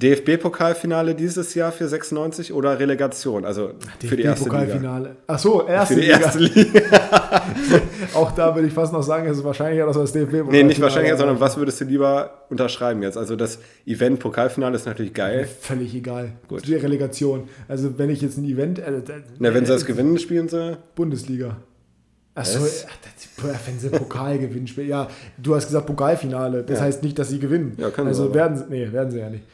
DFB-Pokalfinale dieses Jahr für 96 oder Relegation? Also für die erste Liga. Pokalfinale. Ach so, erste Für die Liga. erste Liga. Auch da würde ich fast noch sagen, es ist wahrscheinlicher, dass wir das dfb Nee, nicht wahrscheinlich, sondern was würdest du lieber unterschreiben jetzt? Also das Event Pokalfinale ist natürlich geil. Völlig egal. Gut. Die Relegation. Also wenn ich jetzt ein Event... Äh, äh, Na, wenn sie das gewinnen, spielen sie. Bundesliga. Achso, Was? wenn sie Pokal gewinnen, spielen. Ja, du hast gesagt Pokalfinale. Das Ja. heißt nicht, dass sie gewinnen. Ja, können sie also aber. werden sie, nee, werden sie ja nicht.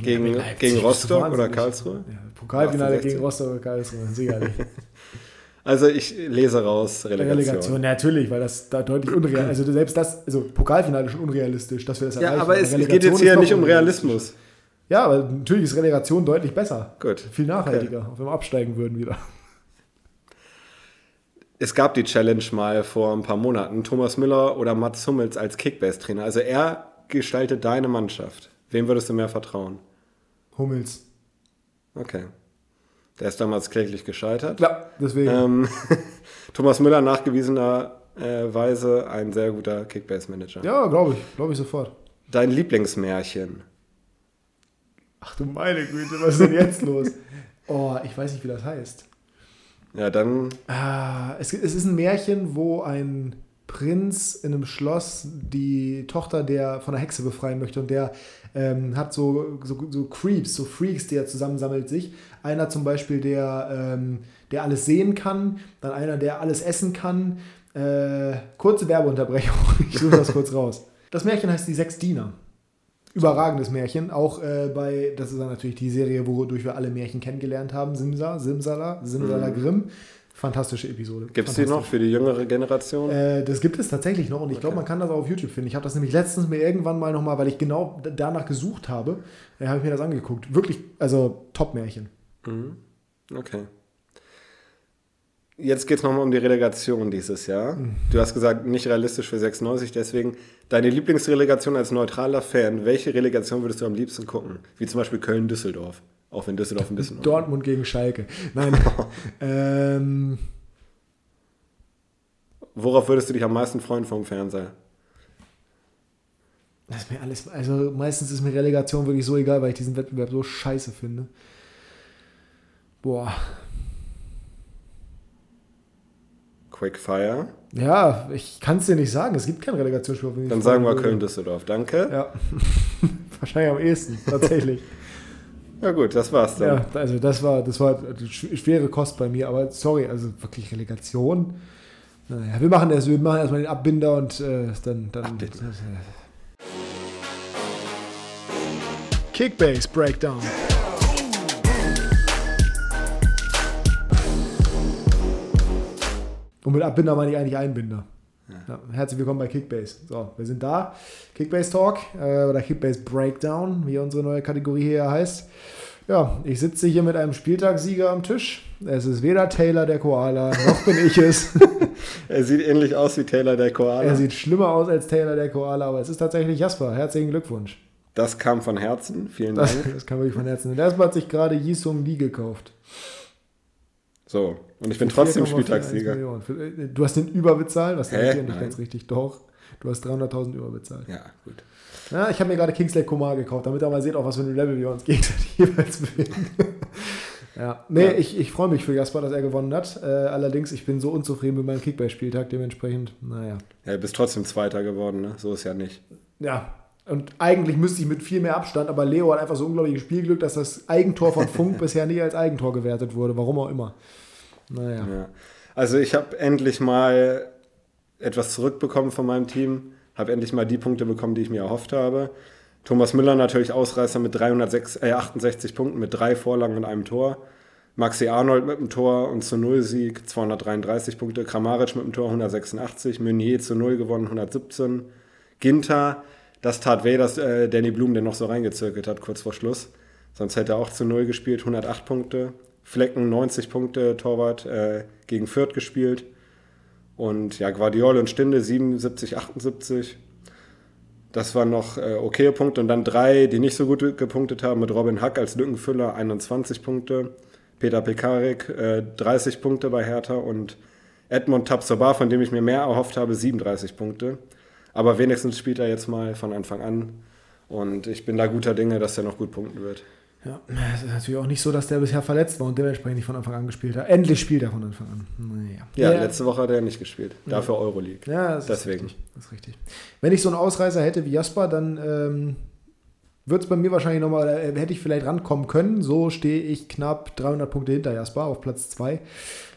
Gegen- Leipzig gegen bist du Rostock oder. Karlsruhe? Ja, Pokalfinale 1860. gegen Rostock oder Karlsruhe, sicherlich. Also ich lese raus Relegation. Relegation, natürlich, weil das da deutlich unrealistisch Also selbst das, also Pokalfinale ist schon unrealistisch, dass wir das Ja, erreichen. aber es, geht jetzt hier nicht um. Realismus. Ja, aber natürlich ist Relegation deutlich besser. Gut. Viel nachhaltiger, auch wenn wir absteigen würden wieder. Es gab die Challenge mal vor ein paar Monaten, Thomas Müller oder Mats Hummels als Kickbase-Trainer. Also er gestaltet deine Mannschaft. Wem würdest du mehr vertrauen? Hummels. Okay. Der ist damals kläglich gescheitert. Ja, deswegen. Ähm, Thomas Müller nachgewiesenerweise ein sehr guter Kickbase-Manager. ja, glaube ich. Glaube ich sofort. Dein Lieblingsmärchen? Ach du meine Güte, was ist denn jetzt los? Oh, ich weiß nicht, wie das heißt. Ja, dann Ah, es, es ist ein Märchen, wo ein Prinz in einem Schloss die Tochter der von der Hexe befreien möchte und der ähm, hat so, so, so Creeps, so Freaks, die er zusammensammelt sich. Einer zum Beispiel, der, ähm, der alles sehen kann, dann einer, der alles essen kann. Äh, kurze Werbeunterbrechung, ich suche das kurz raus. Das Märchen heißt Die Sechs Diener. Überragendes Märchen, auch äh, bei, das ist dann natürlich die Serie, wodurch wir alle Märchen kennengelernt haben, Simsa, Simsala, Simsala Grimm. Fantastische Episode. gibt es die noch für die jüngere Generation? Äh, das gibt es tatsächlich noch und ich glaube, man kann das auch auf YouTube finden. Ich habe das nämlich letztens mir irgendwann mal nochmal, weil ich genau danach gesucht habe, äh, habe ich mir das angeguckt. Wirklich, also Top-Märchen. Mhm. Okay. Jetzt geht es nochmal um die Relegation dieses Jahr. Du hast gesagt, nicht realistisch für 96, deswegen deine Lieblingsrelegation als neutraler Fan. Welche Relegation würdest du am liebsten gucken? Wie zum Beispiel Köln-Düsseldorf. Auch wenn Düsseldorf ein bisschen. Dortmund gegen Schalke. Nein. ähm, Worauf würdest du dich am meisten freuen vom Fernseher? das ist mir alles, also meistens ist mir Relegation wirklich so egal, weil ich diesen Wettbewerb so scheiße finde. Boah. Quickfire. Ja, ich kann es dir nicht sagen. Es gibt kein Relegationsspiel. Dann sagen wir. Köln-Düsseldorf. Danke. Ja. Wahrscheinlich am ehesten, tatsächlich. gut, das war's dann. Ja, also das war, das war schwere Kost bei mir, aber sorry, also wirklich Relegation. Naja, wir machen das, wir machen erstmal den Abbinder und äh, dann. dann Abbinder. Kickbase Breakdown. Und mit Abbinder meine ich eigentlich Einbinder. Ja, herzlich willkommen bei Kickbase. So, wir sind da. Kickbase Talk äh, oder Kickbase Breakdown, wie unsere neue Kategorie hier heißt. Ja, ich sitze hier mit einem Spieltagssieger am Tisch. Es ist weder Taylor der Koala, noch bin ich es. Er sieht ähnlich aus wie Taylor der Koala. er sieht schlimmer aus als Taylor der Koala, aber es ist tatsächlich Jasper. Herzlichen Glückwunsch. das kam von Herzen. Vielen Das, Dank. das kann wirklich von Herzen. Und erstmal hat sich gerade Yisung Lee gekauft. So, und ich bin trotzdem 4,41 Spieltagssieger. Äh, Du hast den überbezahlt, was Hä? hier nicht ganz richtig. Doch, du hast 300.000 überbezahlt. Ja, gut. Ja, ich habe mir gerade Kingsley Komar gekauft, damit ihr mal seht, auf was für ein Level wir uns gegenseitig jeweils bewegen. Ja, nee, ja. ich, ich freue mich für Jasper, dass er gewonnen hat. Äh, allerdings, ich bin so unzufrieden mit meinem Kickbase-Spieltag, dementsprechend, naja. Ja, du bist trotzdem Zweiter geworden, ne? So ist ja nicht. Ja, und eigentlich müsste ich mit viel mehr Abstand, aber Leo hat einfach so unglaubliches Spielglück, dass das Eigentor von Funk bisher nie als Eigentor gewertet wurde, warum auch immer. Naja. Ja. Also ich habe endlich mal etwas zurückbekommen von meinem Team, habe endlich mal die Punkte bekommen, die ich mir erhofft habe. Thomas Müller natürlich Ausreißer mit 368 äh, Punkten, mit drei Vorlagen und einem Tor. Maxi Arnold mit dem Tor und zu Null Sieg 233 Punkte. Kramaric mit dem Tor 186. Meunier zu Null gewonnen 117. Ginter, das tat weh, dass äh, Danny Blum den noch so reingezirkelt hat kurz vor Schluss. Sonst hätte er auch zu Null gespielt, 108 Punkte. Flecken 90 Punkte, Torwart äh, gegen Fürth gespielt. Und ja, Guardiol und Stinde 77, 78. Das waren noch äh, okaye Punkte. Und dann drei, die nicht so gut gepunktet haben, mit Robin Hack als Lückenfüller 21 Punkte. Peter Pekarik äh, 30 Punkte bei Hertha und Edmond Tapsoba, von dem ich mir mehr erhofft habe, 37 Punkte. Aber wenigstens spielt er jetzt mal von Anfang an. Und ich bin da guter Dinge, dass er noch gut punkten wird. Ja, es ist natürlich auch nicht so, dass der bisher verletzt war und dementsprechend nicht von Anfang an gespielt hat. Endlich spielt er von Anfang an. Naja. Ja, ja, letzte Woche hat er nicht gespielt. Dafür ja. Euroleague. Ja, das Deswegen. Ist richtig. das ist richtig. Wenn ich so einen Ausreißer hätte wie Jasper, dann ähm, wird es bei mir wahrscheinlich nochmal, äh, hätte ich vielleicht rankommen können. So stehe ich knapp 300 Punkte hinter Jasper auf Platz 2.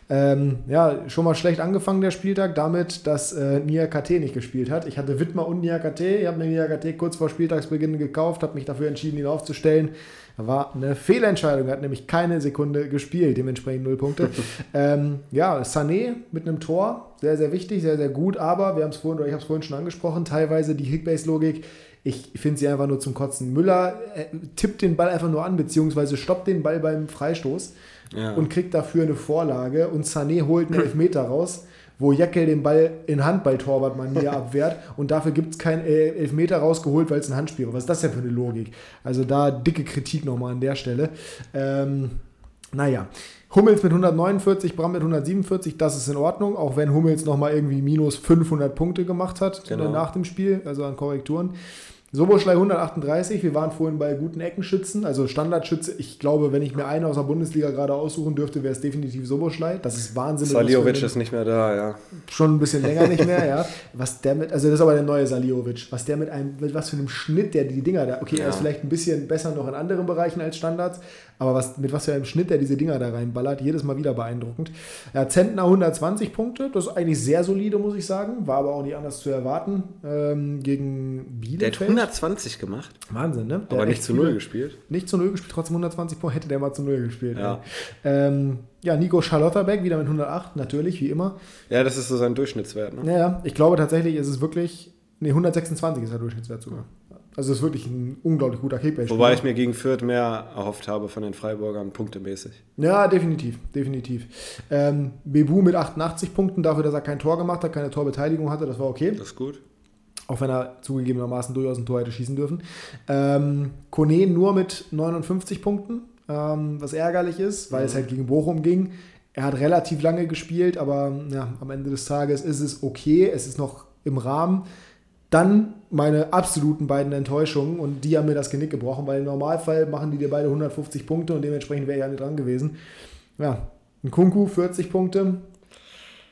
Ähm, ja, schon mal schlecht angefangen der Spieltag damit, dass äh, Nia KT nicht gespielt hat. Ich hatte Wittmer und Nia KT. Ich habe mir Nia KT kurz vor Spieltagsbeginn gekauft, habe mich dafür entschieden, ihn aufzustellen. War eine Fehlentscheidung, er hat nämlich keine Sekunde gespielt, dementsprechend null Punkte. ähm, ja, Sané mit einem Tor, sehr, sehr wichtig, sehr, sehr gut, aber wir haben es vorhin, oder ich habe es vorhin schon angesprochen, teilweise die Kickbase-Logik, ich finde sie einfach nur zum Kotzen. Müller äh, tippt den Ball einfach nur an, beziehungsweise stoppt den Ball beim Freistoß ja. und kriegt dafür eine Vorlage und Sané holt einen Elfmeter raus wo Jackel den Ball in Handball-Torwart-Manier abwehrt und dafür gibt es keinen äh, Elfmeter rausgeholt, weil es ein Handspiel war. Was ist das denn für eine Logik? Also da dicke Kritik nochmal an der Stelle. Ähm, naja. Hummels mit 149, Bram mit 147, das ist in Ordnung, auch wenn Hummels nochmal irgendwie minus 500 Punkte gemacht hat genau. nach dem Spiel, also an Korrekturen. Soboschlei 138, wir waren vorhin bei guten Eckenschützen, also Standardschütze. Ich glaube, wenn ich mir einen aus der Bundesliga gerade aussuchen dürfte, wäre es definitiv Soboschlei. Das ist Wahnsinn. Saliovic ist nicht mehr da, ja. Schon ein bisschen länger nicht mehr, ja. Was der mit, also das ist aber der neue Saliovic. Was der mit einem, mit was für einem Schnitt der die Dinger da, okay, ja. er ist vielleicht ein bisschen besser noch in anderen Bereichen als Standards, aber was, mit was für einem Schnitt der diese Dinger da reinballert, jedes Mal wieder beeindruckend. Ja, Zentner 120 Punkte, das ist eigentlich sehr solide, muss ich sagen. War aber auch nicht anders zu erwarten ähm, gegen Bielefeld. Der hat 120 gemacht. Wahnsinn, ne? Der aber nicht zu Null gespielt. Nicht zu Null gespielt, trotzdem 120 Punkte. Hätte der mal zu Null gespielt. Ja, ähm, ja Nico Charlotterbeck wieder mit 108, natürlich, wie immer. Ja, das ist so sein Durchschnittswert. Ne? Ja, ja, ich glaube tatsächlich ist es wirklich. Ne, 126 ist der Durchschnittswert sogar. Also es ist wirklich ein unglaublich guter Kickbase. Wobei ich mir gegen Fürth mehr erhofft habe von den Freiburgern, punktemäßig. Ja, definitiv, definitiv. Ähm, Bebu mit 88 Punkten dafür, dass er kein Tor gemacht hat, keine Torbeteiligung hatte, das war okay. Das ist gut. Auch wenn er zugegebenermaßen durchaus ein Tor hätte schießen dürfen. Ähm, Kone nur mit 59 Punkten, ähm, was ärgerlich ist, weil mhm. es halt gegen Bochum ging. Er hat relativ lange gespielt, aber ja, am Ende des Tages ist es okay, es ist noch im Rahmen. Dann meine absoluten beiden Enttäuschungen und die haben mir das Genick gebrochen, weil im Normalfall machen die dir beide 150 Punkte und dementsprechend wäre ich ja nicht dran gewesen. Ja, ein Kunku 40 Punkte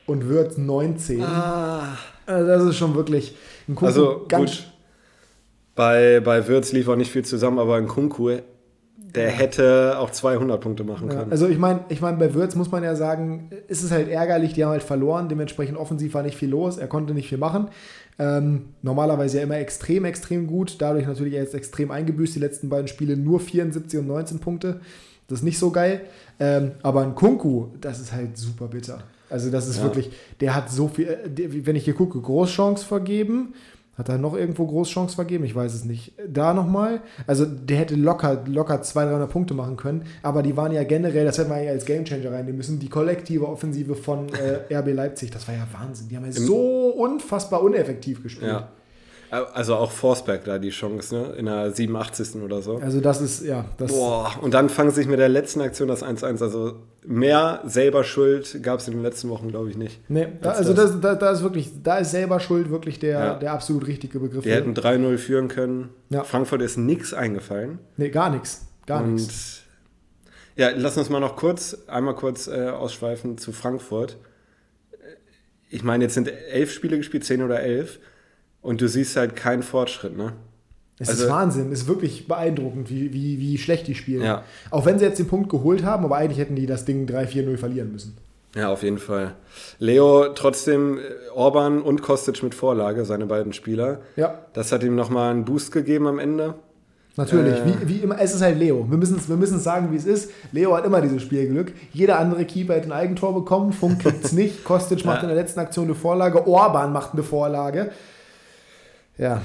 und Würz 19. Ah. Also das ist schon wirklich ein Kunku also, ganz. Gut. Bei, bei Würz lief auch nicht viel zusammen, aber ein Kunku, der hätte auch 200 Punkte machen können. Ja, also ich meine, ich mein, bei Würz muss man ja sagen, ist es halt ärgerlich, die haben halt verloren, dementsprechend offensiv war nicht viel los, er konnte nicht viel machen. Ähm, normalerweise ja immer extrem, extrem gut. Dadurch natürlich jetzt extrem eingebüßt. Die letzten beiden Spiele nur 74 und 19 Punkte. Das ist nicht so geil. Ähm, aber ein Kunku, das ist halt super bitter. Also, das ist ja. wirklich, der hat so viel, äh, wenn ich hier gucke, Großchance vergeben hat er noch irgendwo Großchance vergeben? Ich weiß es nicht. Da nochmal. Also der hätte locker, locker 200, 300 Punkte machen können. Aber die waren ja generell, das hätte man ja als Gamechanger reinnehmen müssen, die kollektive Offensive von äh, RB Leipzig. Das war ja Wahnsinn. Die haben ja so unfassbar uneffektiv gespielt. Ja. Also auch Forsberg da die Chance, ne? In der 87. oder so. Also das ist, ja. Das Boah, und dann fangen sie sich mit der letzten Aktion das 1-1. Also mehr selber Schuld gab es in den letzten Wochen, glaube ich, nicht. Nee, da, also das, da, da, ist wirklich, da ist selber Schuld wirklich der, ja. der absolut richtige Begriff. Die hätten 3-0 führen können. Ja. Frankfurt ist nichts eingefallen. Nee, gar nichts. Gar nichts. Ja, lass uns mal noch kurz, einmal kurz äh, ausschweifen zu Frankfurt. Ich meine, jetzt sind elf Spiele gespielt, zehn oder elf, und du siehst halt keinen Fortschritt, ne? Es Also- ist Wahnsinn, es ist wirklich beeindruckend, wie, wie, wie schlecht die spielen. Ja. Auch wenn sie jetzt den Punkt geholt haben, aber eigentlich hätten die das Ding 3-4-0 verlieren müssen. Ja, auf jeden Fall. Leo trotzdem äh, Orban und Kostic mit Vorlage, seine beiden Spieler. Ja, Das hat ihm nochmal einen Boost gegeben am Ende. natürlich. Äh. Wie, wie immer, es ist halt Leo. Wir müssen es wir müssen's sagen, wie es ist. Leo hat immer dieses Spielglück. Jeder andere Keeper hätte ein Eigentor bekommen. Funk kriegt es nicht. Kostic macht Ja. in der letzten Aktion eine Vorlage. Orban macht eine Vorlage. Ja,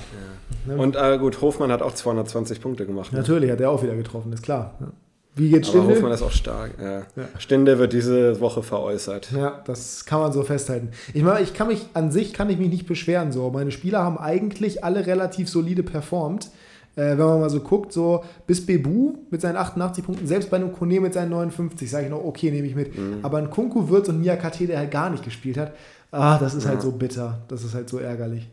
Und äh, gut, Hofmann hat auch 220 Punkte gemacht. Ne? natürlich hat er auch wieder getroffen, ist klar. Ja. Wie geht's Aber Stindl? Hofmann ist auch stark. Ja. Ja. Stinde wird diese Woche veräußert. Ja, das kann man so festhalten. Ich meine, ich kann mich an sich kann ich mich nicht beschweren. So, meine Spieler haben eigentlich alle relativ solide performt. Äh, wenn man mal so guckt, so bis Bebu mit seinen 88 Punkten, selbst bei einem Kone mit seinen 59, sage ich noch, okay, nehme ich mit. Aber ein Kunku Wirtz und Niakate, der halt gar nicht gespielt hat, ah, das ist halt so bitter. Das ist halt so ärgerlich.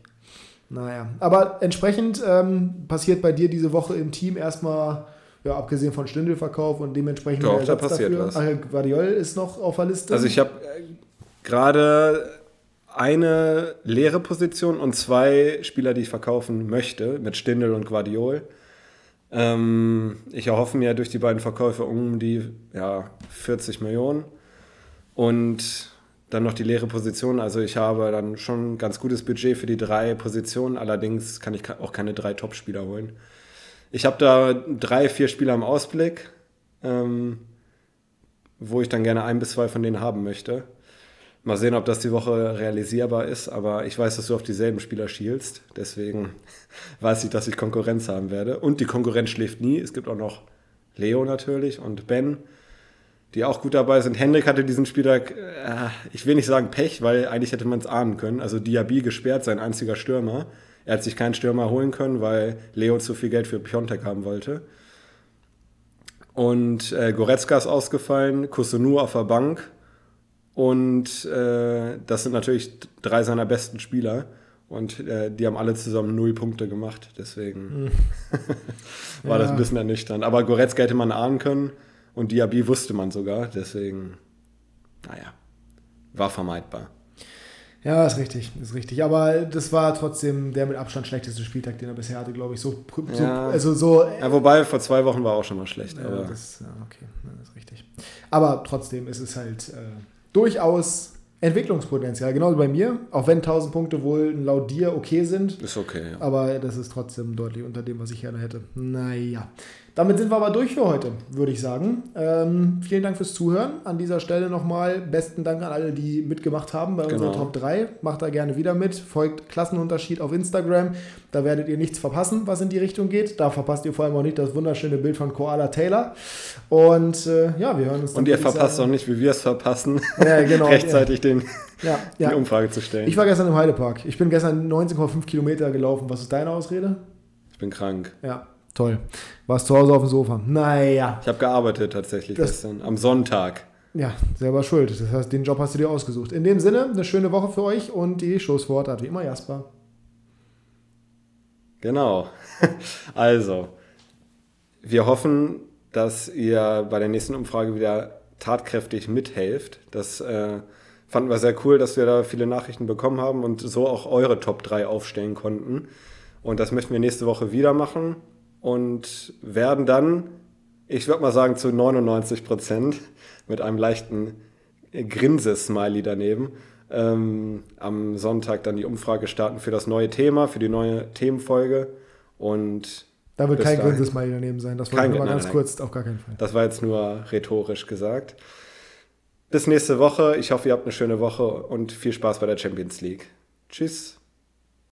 Naja, aber entsprechend ähm, passiert bei dir diese Woche im Team erstmal, ja, abgesehen von Stindelverkauf und dementsprechend Doch, da Ersatz passiert dafür. was. Ach, Guardiol ist noch auf der Liste. Also ich habe äh, gerade eine leere Position und zwei Spieler, die ich verkaufen möchte, mit Stindel und Guardiol. Ähm, ich erhoffe mir durch die beiden Verkäufe um die ja, 40 Millionen und dann noch die leere Position. Also ich habe dann schon ein ganz gutes Budget für die drei Positionen. Allerdings kann ich auch keine drei Top-Spieler holen. Ich habe da drei, vier Spieler im Ausblick, ähm, wo ich dann gerne ein bis zwei von denen haben möchte. Mal sehen, ob das die Woche realisierbar ist, aber ich weiß, dass du auf dieselben Spieler schielst. Deswegen weiß ich, dass ich Konkurrenz haben werde. Und die Konkurrenz schläft nie. Es gibt auch noch Leo natürlich und Ben, die auch gut dabei sind. Hendrik hatte diesen Spieltag, äh, ich will nicht sagen Pech, weil eigentlich hätte man es ahnen können. Also Diaby gesperrt, sein einziger Stürmer. Er hat sich keinen Stürmer holen können, weil Leo zu viel Geld für Piontek haben wollte. Und äh, Goretzka ist ausgefallen, Kusunu auf der Bank. Und äh, das sind natürlich drei seiner besten Spieler. Und äh, die haben alle zusammen null Punkte gemacht. Deswegen war das Ja. ein bisschen ernüchternd. Aber Goretzka hätte man ahnen können. Und Diaby wusste man sogar. Deswegen, naja, war vermeidbar. Ja, ist richtig, ist richtig. Aber das war trotzdem der mit Abstand schlechteste Spieltag, den er bisher hatte, glaube ich. So, so, Ja. also so. Ja, wobei, vor zwei Wochen war auch schon mal schlecht. Ja, aber das, ja, okay, das ist richtig. Aber trotzdem ist es halt äh, durchaus Entwicklungspotenzial, genauso bei mir. Auch wenn 1000 Punkte wohl laut dir okay sind, ist okay. Ja. aber das ist trotzdem deutlich unter dem, was ich gerne hätte. Naja. Damit sind wir aber durch für heute, würde ich sagen. Ähm, vielen Dank fürs Zuhören. An dieser Stelle nochmal besten Dank an alle, die mitgemacht haben bei unserer Genau. Top 3. Macht da gerne wieder mit. Folgt Klassenunterschied auf Instagram. Da werdet ihr nichts verpassen, was in die Richtung geht. Da verpasst ihr vor allem auch nicht das wunderschöne Bild von Koala Taylor. Und äh, ja, wir hören uns dann. Und ihr verpasst auch nicht, wie wir es verpassen, Ja, genau. rechtzeitig den, Ja, die ja. Umfrage zu stellen. Ich war gestern im Heidepark. Ich bin gestern 19,5 Kilometer gelaufen. Was ist deine Ausrede? ich bin krank. Ja, toll. Warst zu Hause auf dem Sofa. Naja. Ich habe gearbeitet tatsächlich Das- gestern, am Sonntag. Ja, selber schuld. Das heißt, den Job hast du dir ausgesucht. In dem Sinne, eine schöne Woche für euch und die Schlussworte hat wie immer Jasper. Genau. Also, wir hoffen, dass ihr bei der nächsten Umfrage wieder tatkräftig mithelft. Das äh, fanden wir sehr cool, dass wir da viele Nachrichten bekommen haben und so auch eure Top 3 aufstellen konnten. Und das möchten wir nächste Woche wieder machen und werden dann, ich würde mal sagen, zu 99 Prozent mit einem leichten Grinse-Smiley daneben ähm, am Sonntag dann die Umfrage starten für das neue Thema, für die neue Themenfolge. Und Da wird kein. Grinsesmiley daneben sein. Das ich nur mal ganz nein, kurz, auf gar keinen Fall. das war jetzt nur rhetorisch gesagt. Bis nächste Woche. Ich hoffe, ihr habt eine schöne Woche und viel Spaß bei der Champions League. Tschüss.